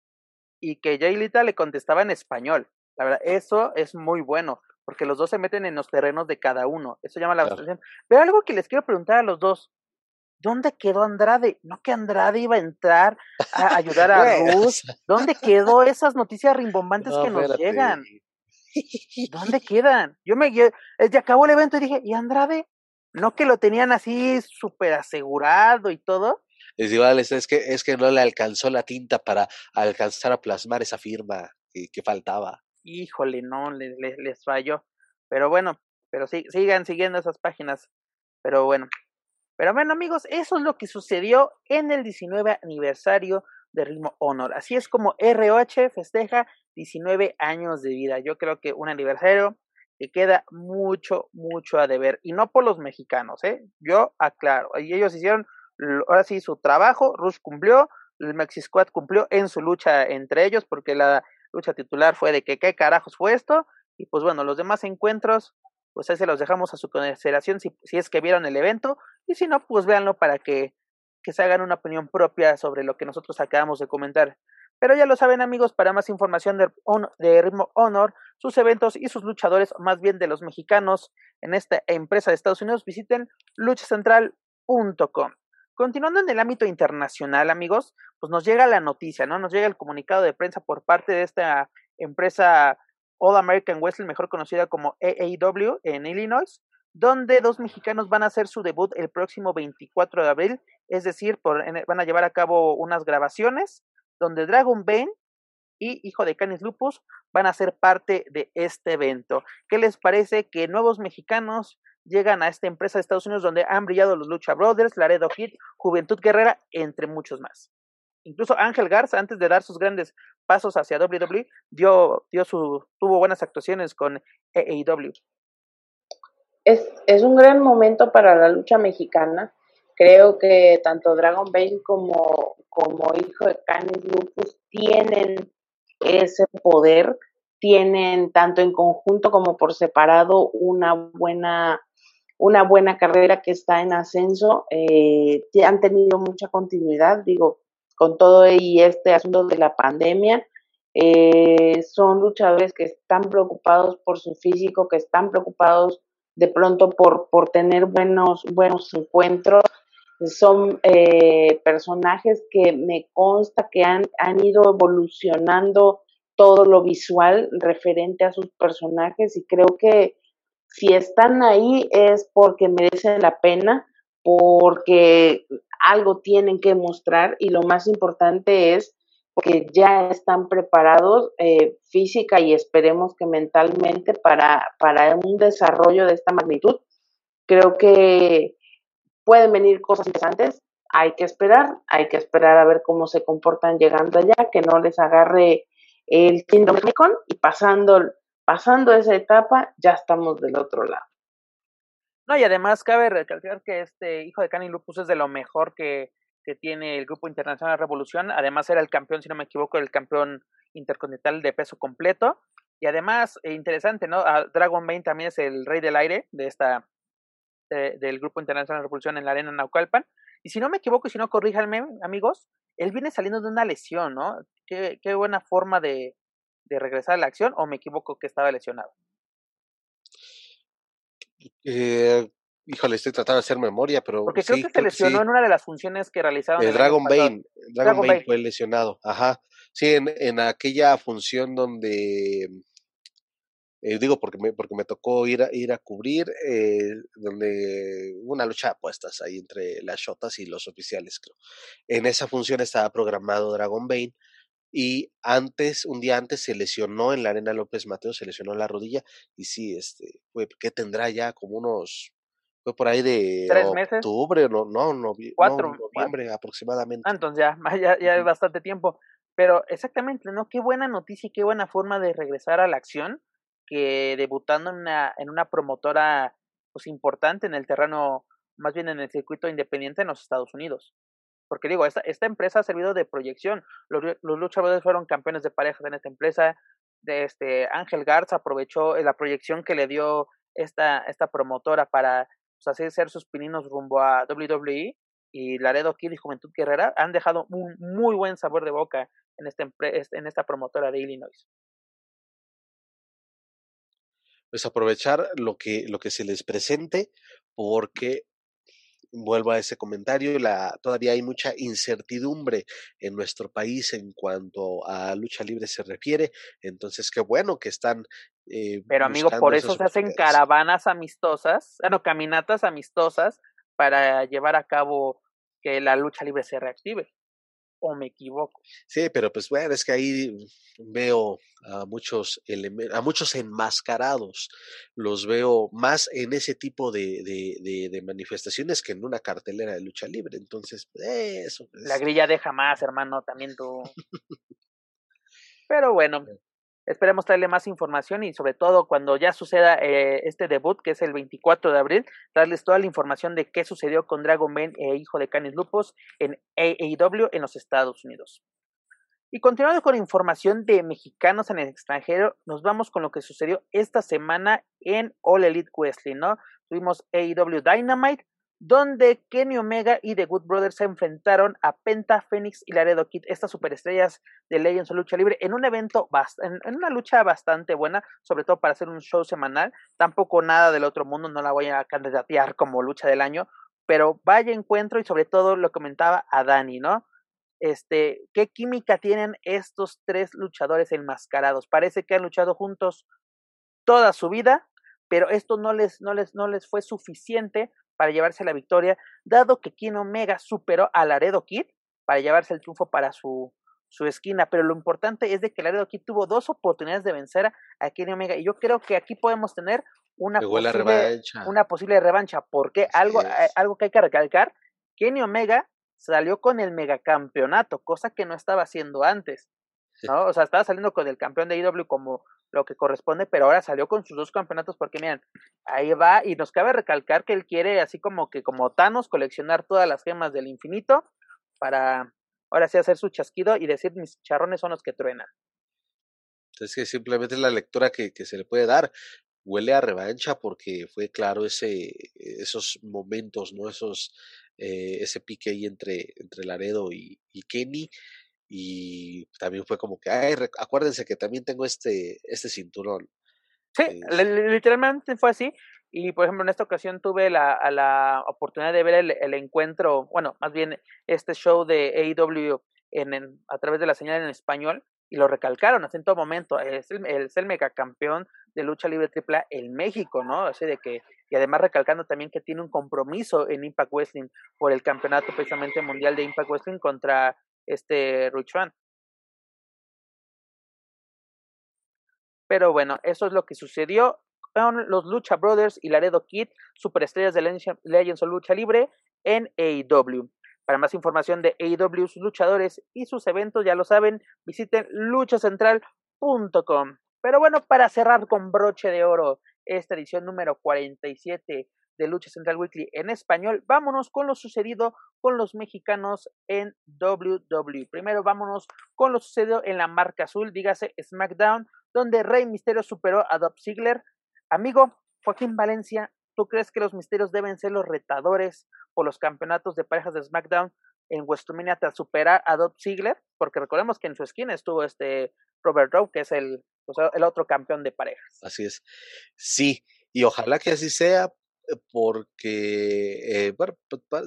y que Jay Lita le contestaba en español. La verdad, eso es muy bueno, porque los dos se meten en los terrenos de cada uno. Eso llama la atención. Pero algo que les quiero preguntar a los dos, ¿Dónde quedó Andrade? No que Andrade iba a entrar a ayudar a Ruth. ¿Dónde quedó esas noticias rimbombantes que nos llegan? ¿Dónde quedan? Yo me eh, acabó el evento y dije, ¿y Andrade? No que lo tenían así súper asegurado y todo. Es igual, es que, es que no le alcanzó la tinta para alcanzar a plasmar esa firma que, faltaba. Híjole, no, les, les, les falló. Pero bueno, pero sí, sigan siguiendo esas páginas. Pero bueno, pero bueno, amigos, eso es lo que sucedió en el 19 aniversario de Ritmo Honor. Así es como ROH festeja 19 años de vida. Yo creo que un aniversario que queda mucho, mucho a deber. Y no por los mexicanos, ¿eh? Yo aclaro. Ellos hicieron, ahora sí, su trabajo. Rush cumplió, el Mexi Squad cumplió en su lucha entre ellos, porque la lucha titular fue de que qué carajos fue esto. Y pues bueno, los demás encuentros pues ahí se los dejamos a su consideración si, si es que vieron el evento y si no, pues véanlo para que, que se hagan una opinión propia sobre lo que nosotros acabamos de comentar. Pero ya lo saben amigos, para más información de, de Ritmo Honor, sus eventos y sus luchadores, más bien de los mexicanos en esta empresa de Estados Unidos, visiten luchacentral.com. Continuando en el ámbito internacional, amigos, pues nos llega la noticia, ¿no? Nos llega el comunicado de prensa por parte de esta empresa All American Wrestling, mejor conocida como AAW en Illinois, donde dos mexicanos van a hacer su debut el próximo 24 de abril, es decir, van a llevar a cabo unas grabaciones donde Dragon Bane y Hijo de Canis Lupus van a ser parte de este evento. ¿Qué les parece que nuevos mexicanos llegan a esta empresa de Estados Unidos donde han brillado los Lucha Brothers, Laredo Kid, Juventud Guerrera, entre muchos más? Incluso Ángel Garza, antes de dar sus grandes pasos hacia WWE, dio, dio su, tuvo buenas actuaciones con AEW. Es, es un gran momento para la lucha mexicana. Creo que tanto Dragon Bane como, como Hijo de Canis Lupus tienen ese poder, tienen tanto en conjunto como por separado una buena una buena carrera que está en ascenso, eh, han tenido mucha continuidad, digo, con todo y este asunto de la pandemia. Eh, son luchadores que están preocupados por su físico, que están preocupados de pronto por, por tener buenos, buenos encuentros. Son eh, personajes que me consta que han, han ido evolucionando todo lo visual referente a sus personajes y creo que si están ahí es porque merecen la pena, porque algo tienen que mostrar y lo más importante es que ya están preparados eh, física y esperemos que mentalmente para, para un desarrollo de esta magnitud. Creo que pueden venir cosas interesantes, hay que esperar, hay que esperar a ver cómo se comportan llegando allá, que no les agarre el Kingdom y pasando, pasando esa etapa ya estamos del otro lado. No, y además cabe recalcar que este hijo de Canin Lupus es de lo mejor que, que tiene el Grupo Internacional Revolución. Además era el campeón, si no me equivoco, el campeón intercontinental de peso completo. Y además, eh, interesante, ¿no? Dragon Bane también es el rey del aire de esta del Grupo Internacional Revolución en la Arena Naucalpan. Y si no me equivoco, y si no, corríjanme, amigos, él viene saliendo de una lesión, ¿no? Qué, qué buena forma de, de regresar a la acción, o me equivoco que estaba lesionado. Eh, híjole, estoy tratando de hacer memoria, pero. Porque creo que se lesionó en una de las funciones que realizaron. El Dragon Bane. Dragon, Bane, fue lesionado. Ajá. Sí, en, en aquella función donde. Eh, digo porque me, porque me tocó ir a, ir a cubrir, eh, donde una lucha de apuestas ahí entre las shotas y los oficiales, creo. En esa función estaba programado Dragon Bane y antes, un día antes se lesionó en la Arena López Mateo, se lesionó la rodilla y sí, este, fue, ¿qué tendrá ya? Como unos, fue por ahí de ¿Tres meses? octubre, no, no, no, Cuatro, noviembre aproximadamente. Ah, entonces ya, ya, ya es bastante tiempo. Pero exactamente, ¿no? Qué buena noticia y qué buena forma de regresar a la acción que debutando en una, en una promotora pues importante en el terreno, más bien en el circuito independiente en los Estados Unidos. Porque digo, esta, esta empresa ha servido de proyección. Los, los luchadores fueron campeones de parejas en esta empresa. Este Ángel Garza aprovechó eh, la proyección que le dio esta, esta promotora para pues, hacer ser sus pininos rumbo a WWE. Y Laredo Kid y Juventud Guerrera han dejado un muy buen sabor de boca en, esta, en esta promotora de Illinois. Pues aprovechar lo que, lo que se les presente, porque vuelvo a ese comentario, la, todavía hay mucha incertidumbre en nuestro país en cuanto a lucha libre se refiere, entonces qué bueno que están... Eh, Pero amigo, por eso se hacen caravanas amistosas, bueno, caminatas amistosas para llevar a cabo que la lucha libre se reactive o me equivoco. Sí, pero pues bueno, es que ahí veo a muchos a muchos enmascarados, los veo más en ese tipo de, de, de, manifestaciones que en una cartelera de lucha libre. Entonces, eso. La grilla deja más, hermano, también tú. pero bueno, Esperemos traerle más información y sobre todo cuando ya suceda eh, este debut, que es el 24 de abril, darles toda la información de qué sucedió con Dragon Bane e Hijo de Canis Lupus en AEW en los Estados Unidos. Y continuando con información de mexicanos en el extranjero, nos vamos con lo que sucedió esta semana en All Elite Wrestling, ¿no? Tuvimos AEW Dynamite, donde Kenny Omega y The Good Brothers se enfrentaron a Penta, Phoenix y Laredo Kid, estas superestrellas de Legends of Lucha Libre, en un evento, en, en, una lucha bastante buena, sobre todo para hacer un show semanal. Tampoco nada del otro mundo, no la voy a candidatear como lucha del año, pero vaya encuentro y sobre todo lo comentaba a Dani, ¿no? Este, ¿qué química tienen estos tres luchadores enmascarados? Parece que han luchado juntos toda su vida, pero esto no les, no les, no les fue suficiente para llevarse la victoria, dado que Ken Omega superó a Laredo Kid para llevarse el triunfo para su, su esquina, pero lo importante es de que Laredo aquí tuvo dos oportunidades de vencer a Kenny Omega y yo creo que aquí podemos tener una posible, revancha. una posible revancha, porque algo, eh, algo que hay que recalcar, Kenny Omega salió con el megacampeonato, cosa que no estaba haciendo antes. ¿no? O sea, estaba saliendo con el campeón de IW como lo que corresponde, pero ahora salió con sus dos campeonatos porque miren, ahí va y nos cabe recalcar que él quiere así como que como Thanos coleccionar todas las gemas del infinito para ahora sí hacer su chasquido y decir mis charrones son los que truenan. Es que simplemente la lectura que, que se le puede dar. Huele a revancha porque fue claro ese, esos momentos, ¿no? Esos, eh, ese pique ahí entre, entre Laredo y Kenny y también fue como que, ay, acuérdense que también tengo este, este cinturón. Sí, literalmente fue así. Y por ejemplo, en esta ocasión tuve la, la oportunidad de ver el, el, encuentro, bueno, más bien este show de AEW en, a través de la señal en español y lo recalcaron así en todo momento. Es el, es el megacampeón de lucha libre AAA en México, ¿no? Así de que, y además recalcando también que tiene un compromiso en Impact Wrestling por el campeonato precisamente mundial de Impact Wrestling contra este Ruchuan. Pero bueno, eso es lo que sucedió con los Lucha Brothers y Laredo Kid, superestrellas de Legends o Lucha Libre en AEW. Para más información de AEW, sus luchadores y sus eventos, ya lo saben, visiten luchacentral.com. Pero bueno, para cerrar con broche de oro esta edición número 47 de Lucha Central Weekly en español, vámonos con lo sucedido con los mexicanos en WWE. Primero vámonos con lo sucedido en la marca azul, dígase SmackDown, donde Rey Misterio superó a Dob Ziggler. Amigo, Joaquín Valencia, ¿tú crees que los misterios deben ser los retadores por los campeonatos de parejas de SmackDown en WrestleMania tras superar a Dob Ziggler? Porque recordemos que en su esquina estuvo este Robert Rowe, que es el, el otro campeón de parejas. Así es. Sí, y ojalá que así sea, porque, eh, bueno,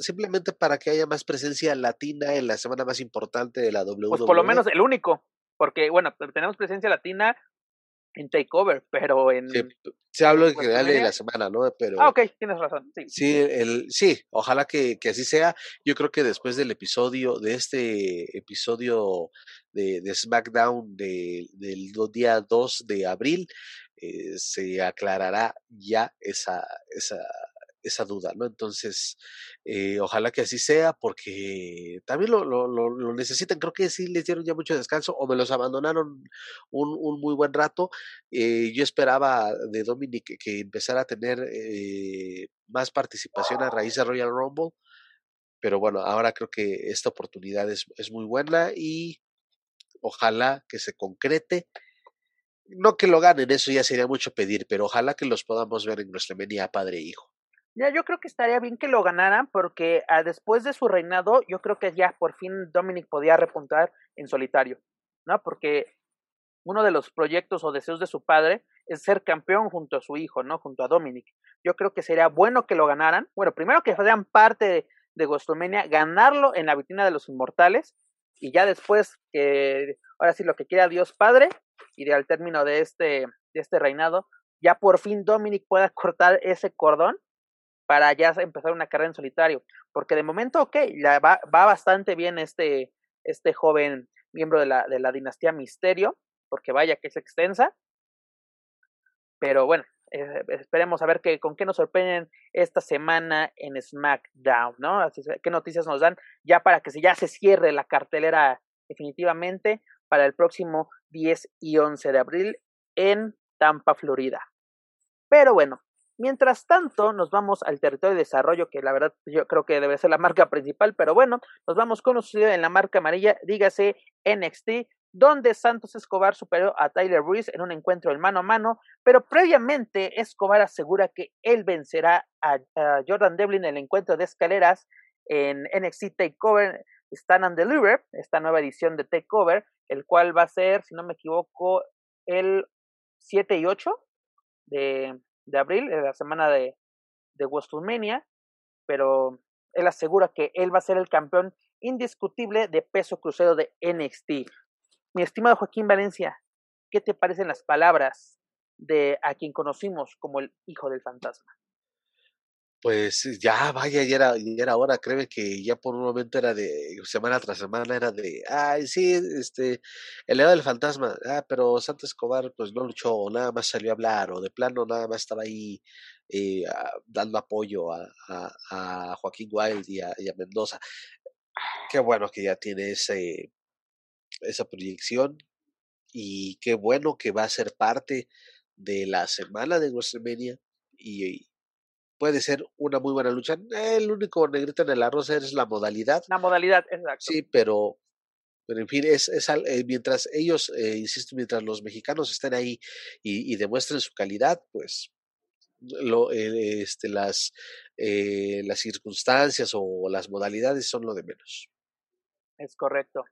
simplemente para que haya más presencia latina en la semana más importante de la WWE. Pues por lo menos el único, porque, bueno, tenemos presencia latina en Takeover, pero en... se habla en general de la semana, ¿no? Pero, ah, ok, tienes razón. Sí, sí, el, sí ojalá que, que, así sea. Yo creo que después del episodio, de este episodio de, de SmackDown de, del día 2 de abril, eh, se aclarará ya esa, esa, esa duda, ¿no? Entonces, eh, ojalá que así sea, porque también lo, lo, necesitan. Creo que sí les dieron ya mucho descanso o me los abandonaron un, un muy buen rato. Eh, yo esperaba de Dominic que, empezara a tener más participación a raíz de Royal Rumble, pero bueno, ahora creo que esta oportunidad es, es muy buena y ojalá que se concrete no que lo ganen, eso ya sería mucho pedir, pero ojalá que los podamos ver en WrestleMania padre e hijo. Ya, yo creo que estaría bien que lo ganaran porque ah, después de su reinado, yo creo que ya por fin Dominic podía repuntar en solitario, ¿no? Porque uno de los proyectos o deseos de su padre es ser campeón junto a su hijo, ¿no? Junto a Dominic. Yo creo que sería bueno que lo ganaran. Bueno, primero que sean parte de, de ganarlo en la vitrina de los inmortales y ya después que ahora sí lo que quiera Dios Padre, y al término de este, de este reinado, ya por fin Dominic pueda cortar ese cordón para ya empezar una carrera en solitario. Porque de momento, ok, ya va, va bastante bien este, este joven miembro de la, de la dinastía Misterio, porque vaya que es extensa. Pero bueno, eh, esperemos a ver qué, con qué nos sorprenden esta semana en SmackDown, ¿no? Qué noticias nos dan ya para que ya se cierre la cartelera definitivamente para el próximo 10 y 11 de abril en Tampa, Florida. Pero bueno, mientras tanto nos vamos al territorio de desarrollo, que la verdad yo creo que debe ser la marca principal, pero bueno, nos vamos con lo sucedido en la marca amarilla, dígase NXT, donde Santos Escobar superó a Tyler Ruiz en un encuentro en mano a mano, pero previamente Escobar asegura que él vencerá a, Jordan Devlin en el encuentro de escaleras en NXT Takeover Stand and Deliver, esta nueva edición de Takeover, el cual va a ser, si no me equivoco, el 7 y 8 de, de abril, de la semana de, de WrestleMania, pero él asegura que él va a ser el campeón indiscutible de peso crucero de NXT. Mi estimado Joaquín Valencia, ¿qué te parecen las palabras de a quien conocimos como el hijo del fantasma? Pues ya, vaya, ya era, ya era hora, créeme que ya por un momento era de, semana tras semana era de, ay, sí, este, el Leo del fantasma, ah, pero Santos Escobar pues no luchó, nada más salió a hablar, o de plano nada más estaba ahí eh, dando apoyo a, a, Joaquín Wild y a, y a, Mendoza. Qué bueno que ya tiene ese, esa proyección y qué bueno que va a ser parte de la semana de WrestleMania y, puede ser una muy buena lucha. El único negrito en el arroz es la modalidad. La modalidad, exacto. Sí, pero, pero en fin, es, es eh, mientras ellos, eh, insisto, mientras los mexicanos estén ahí y, y demuestren su calidad, pues lo, eh, este, las, eh, las circunstancias o las modalidades son lo de menos. Es correcto.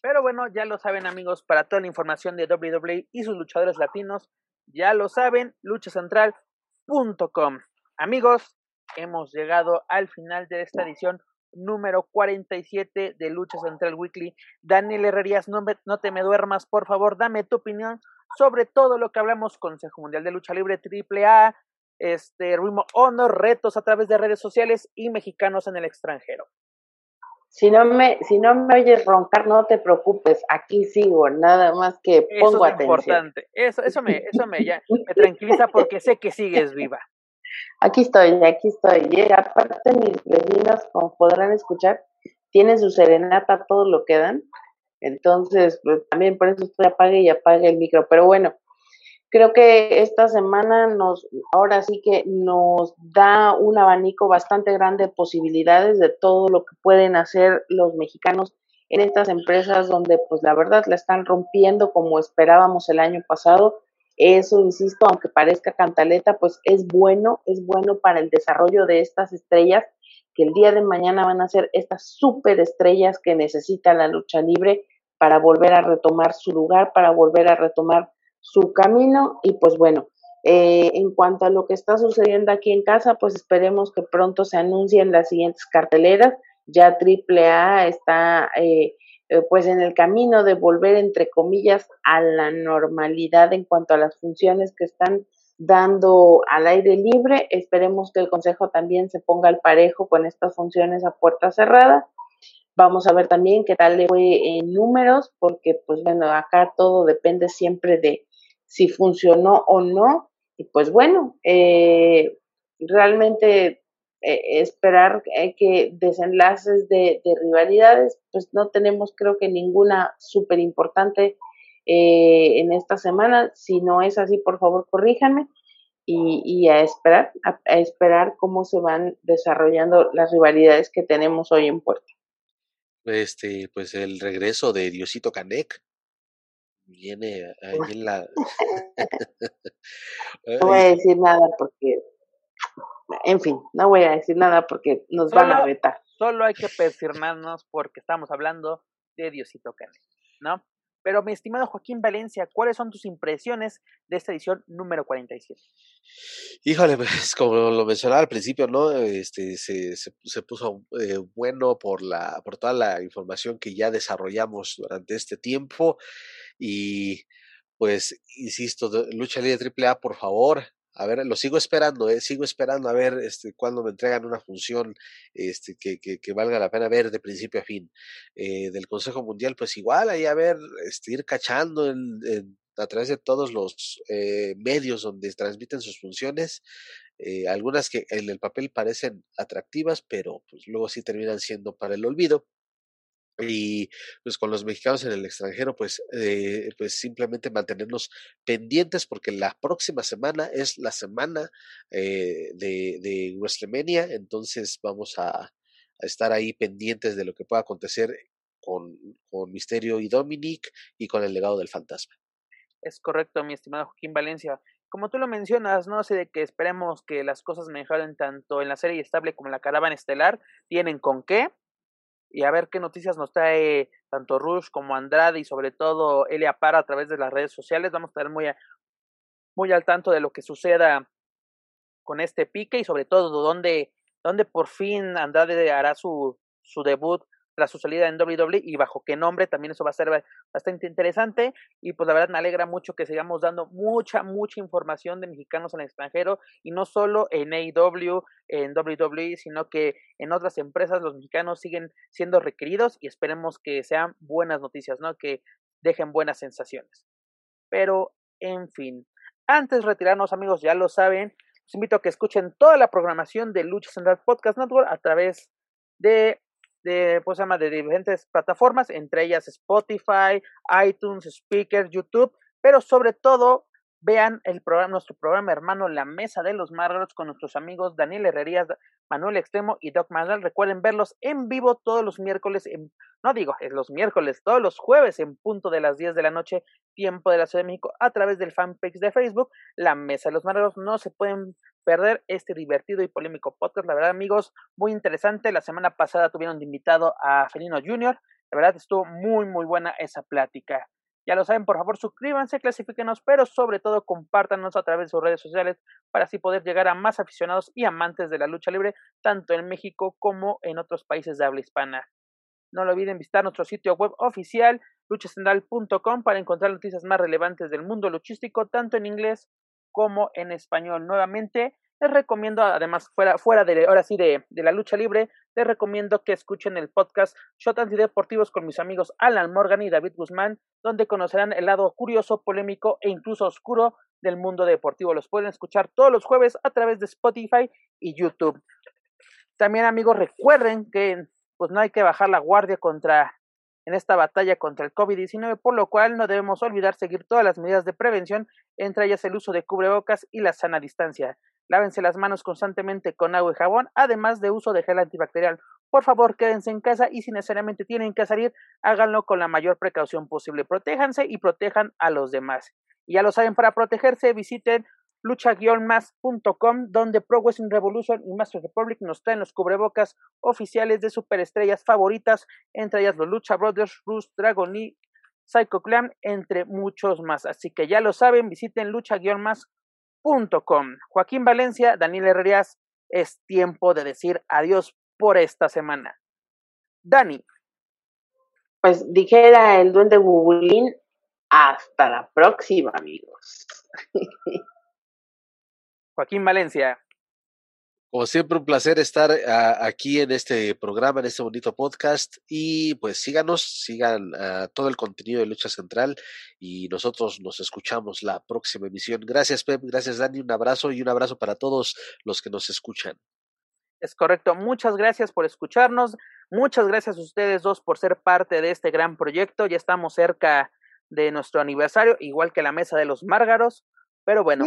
Pero bueno, ya lo saben amigos, para toda la información de WWE y sus luchadores latinos, ya lo saben, luchacentral.com. Amigos, hemos llegado al final de esta edición número 47 de Lucha Central Weekly. Daniel Herrerías, no, no te me duermas, por favor, dame tu opinión sobre todo lo que hablamos, Consejo Mundial de Lucha Libre, AAA, este, Rimo Honor, retos a través de redes sociales y mexicanos en el extranjero. Si no me, si no me oyes roncar, no te preocupes, aquí sigo, nada más que pongo eso es atención. importante, eso, eso me, eso me, ya, me tranquiliza porque sé que sigues viva. Aquí estoy, aquí estoy. Y aparte mis vecinos, como podrán escuchar, tienen su serenata todo lo que dan. Entonces, pues, también por eso estoy apague y apague el micro. Pero bueno, creo que esta semana nos, ahora sí que nos da un abanico bastante grande de posibilidades de todo lo que pueden hacer los mexicanos en estas empresas donde pues la verdad la están rompiendo como esperábamos el año pasado eso, insisto, aunque parezca cantaleta, pues es bueno, es bueno para el desarrollo de estas estrellas que el día de mañana van a ser estas super estrellas que necesita la lucha libre para volver a retomar su lugar, para volver a retomar su camino y pues bueno, eh, en cuanto a lo que está sucediendo aquí en casa, pues esperemos que pronto se anuncien las siguientes carteleras. Ya AAA está eh, eh, pues en el camino de volver, entre comillas, a la normalidad en cuanto a las funciones que están dando al aire libre. Esperemos que el Consejo también se ponga al parejo con estas funciones a puerta cerrada. Vamos a ver también qué tal le fue en números, porque pues bueno, acá todo depende siempre de si funcionó o no. Y pues bueno, eh, realmente eh, esperar eh, que desenlaces de, rivalidades, pues no tenemos creo que ninguna súper importante eh, en esta semana. Si no es así, por favor, corríjanme. Y, a esperar, a, esperar cómo se van desarrollando las rivalidades que tenemos hoy en puerto Este, pues el regreso de Diosito Canek viene ahí en la. no voy a decir nada porque en fin, no voy a decir nada porque nos van a vetar. Solo hay que persignarnos porque estamos hablando de Diosito Cane, ¿no? Pero mi estimado Joaquín Valencia, ¿cuáles son tus impresiones de esta edición número 47? Híjole, pues como lo mencionaba al principio, ¿no? Este se, se, puso eh, bueno por la por toda la información que ya desarrollamos durante este tiempo y pues insisto, lucha libre AAA, por favor, a ver, lo sigo esperando, eh, sigo esperando a ver este, cuándo me entregan una función este, que, que, valga la pena ver de principio a fin. Eh, del Consejo Mundial, pues igual, ahí a ver, este, ir cachando a través de todos los eh, medios donde transmiten sus funciones, eh, algunas que en el papel parecen atractivas, pero pues luego sí terminan siendo para el olvido y pues con los mexicanos en el extranjero pues eh, pues simplemente mantenernos pendientes porque la próxima semana es la semana eh, de, de WrestleMania entonces vamos a, estar ahí pendientes de lo que pueda acontecer con, con Misterio y Dominic y con el legado del fantasma. Es correcto mi estimado Joaquín Valencia. Como tú lo mencionas, no sé de que esperemos que las cosas mejoren tanto en la serie estable como en la caravana estelar, tienen con qué, y a ver qué noticias nos trae tanto Rush como Andrade y sobre todo Elia Para a través de las redes sociales. Vamos a estar muy, muy al tanto de lo que suceda con este pique y sobre todo dónde, dónde por fin Andrade hará su, su debut tras su salida en WWE y bajo qué nombre, también eso va a ser bastante interesante y pues la verdad me alegra mucho que sigamos dando mucha, mucha información de mexicanos en el extranjero y no solo en AEW, en WWE, sino que en otras empresas los mexicanos siguen siendo requeridos y esperemos que sean buenas noticias, ¿no? Que dejen buenas sensaciones. Pero, en fin, antes de retirarnos amigos, ya lo saben, los invito a que escuchen toda la programación de Lucha Central Podcast Network a través de de, pues, llama, de diferentes plataformas, entre ellas Spotify, iTunes, Speaker, YouTube, pero sobre todo vean el programa, nuestro programa hermano La Mesa de los Márgaros con nuestros amigos Daniel Herrerías, Manuel Extremo y Doc Manuel. Recuerden verlos en vivo todos los miércoles, en, no digo, es los miércoles, todos los jueves en punto de las 10 de la noche, tiempo de la Ciudad de México, a través del fanpage de Facebook, La Mesa de los Márgaros. No se pueden perder este divertido y polémico podcast. La verdad, amigos, muy interesante. La semana pasada tuvieron de invitado a Felino Jr. La verdad, estuvo muy, muy buena esa plática. Ya lo saben, por favor, suscríbanse, clasifíquenos, pero sobre todo compártanos a través de sus redes sociales para así poder llegar a más aficionados y amantes de la lucha libre, tanto en México como en otros países de habla hispana. No lo olviden visitar nuestro sitio web oficial luchacentral.com para encontrar noticias más relevantes del mundo luchístico, tanto en inglés como en español. Nuevamente, les recomiendo, además, fuera, fuera de, ahora sí, de, de la lucha libre, les recomiendo que escuchen el podcast Shot Antideportivos con mis amigos Alan Morgan y David Guzmán, donde conocerán el lado curioso, polémico e incluso oscuro del mundo deportivo. Los pueden escuchar todos los jueves a través de Spotify y YouTube. También, amigos, recuerden que pues no hay que bajar la guardia contra en esta batalla contra el COVID-19, por lo cual no debemos olvidar seguir todas las medidas de prevención, entre ellas el uso de cubrebocas y la sana distancia. Lávense las manos constantemente con agua y jabón, además de uso de gel antibacterial. Por favor, quédense en casa y si necesariamente tienen que salir, háganlo con la mayor precaución posible. Protéjanse y protejan a los demás. Y ya lo saben, para protegerse, visiten lucha-más.com, donde Pro Wrestling Revolution y Master Republic nos traen los cubrebocas oficiales de superestrellas favoritas, entre ellas los Lucha Brothers, Rus, Dragon Lee, Psycho Clan, entre muchos más. Así que ya lo saben, visiten Joaquín Valencia, Daniel Herrerías, es tiempo de decir adiós por esta semana. Dani. Pues dijera el duende Bubulín, hasta la próxima, amigos. Joaquín Valencia. Como siempre, un placer estar ah, aquí en este programa, en este bonito podcast. Y pues síganos, sigan ah, todo el contenido de Lucha Central y nosotros nos escuchamos la próxima emisión. Gracias, Pep. Gracias, Dani. Un abrazo y un abrazo para todos los que nos escuchan. Es correcto. Muchas gracias por escucharnos. Muchas gracias a ustedes dos por ser parte de este gran proyecto. Ya estamos cerca de nuestro aniversario, igual que la Mesa de los Márgaros. Pero bueno,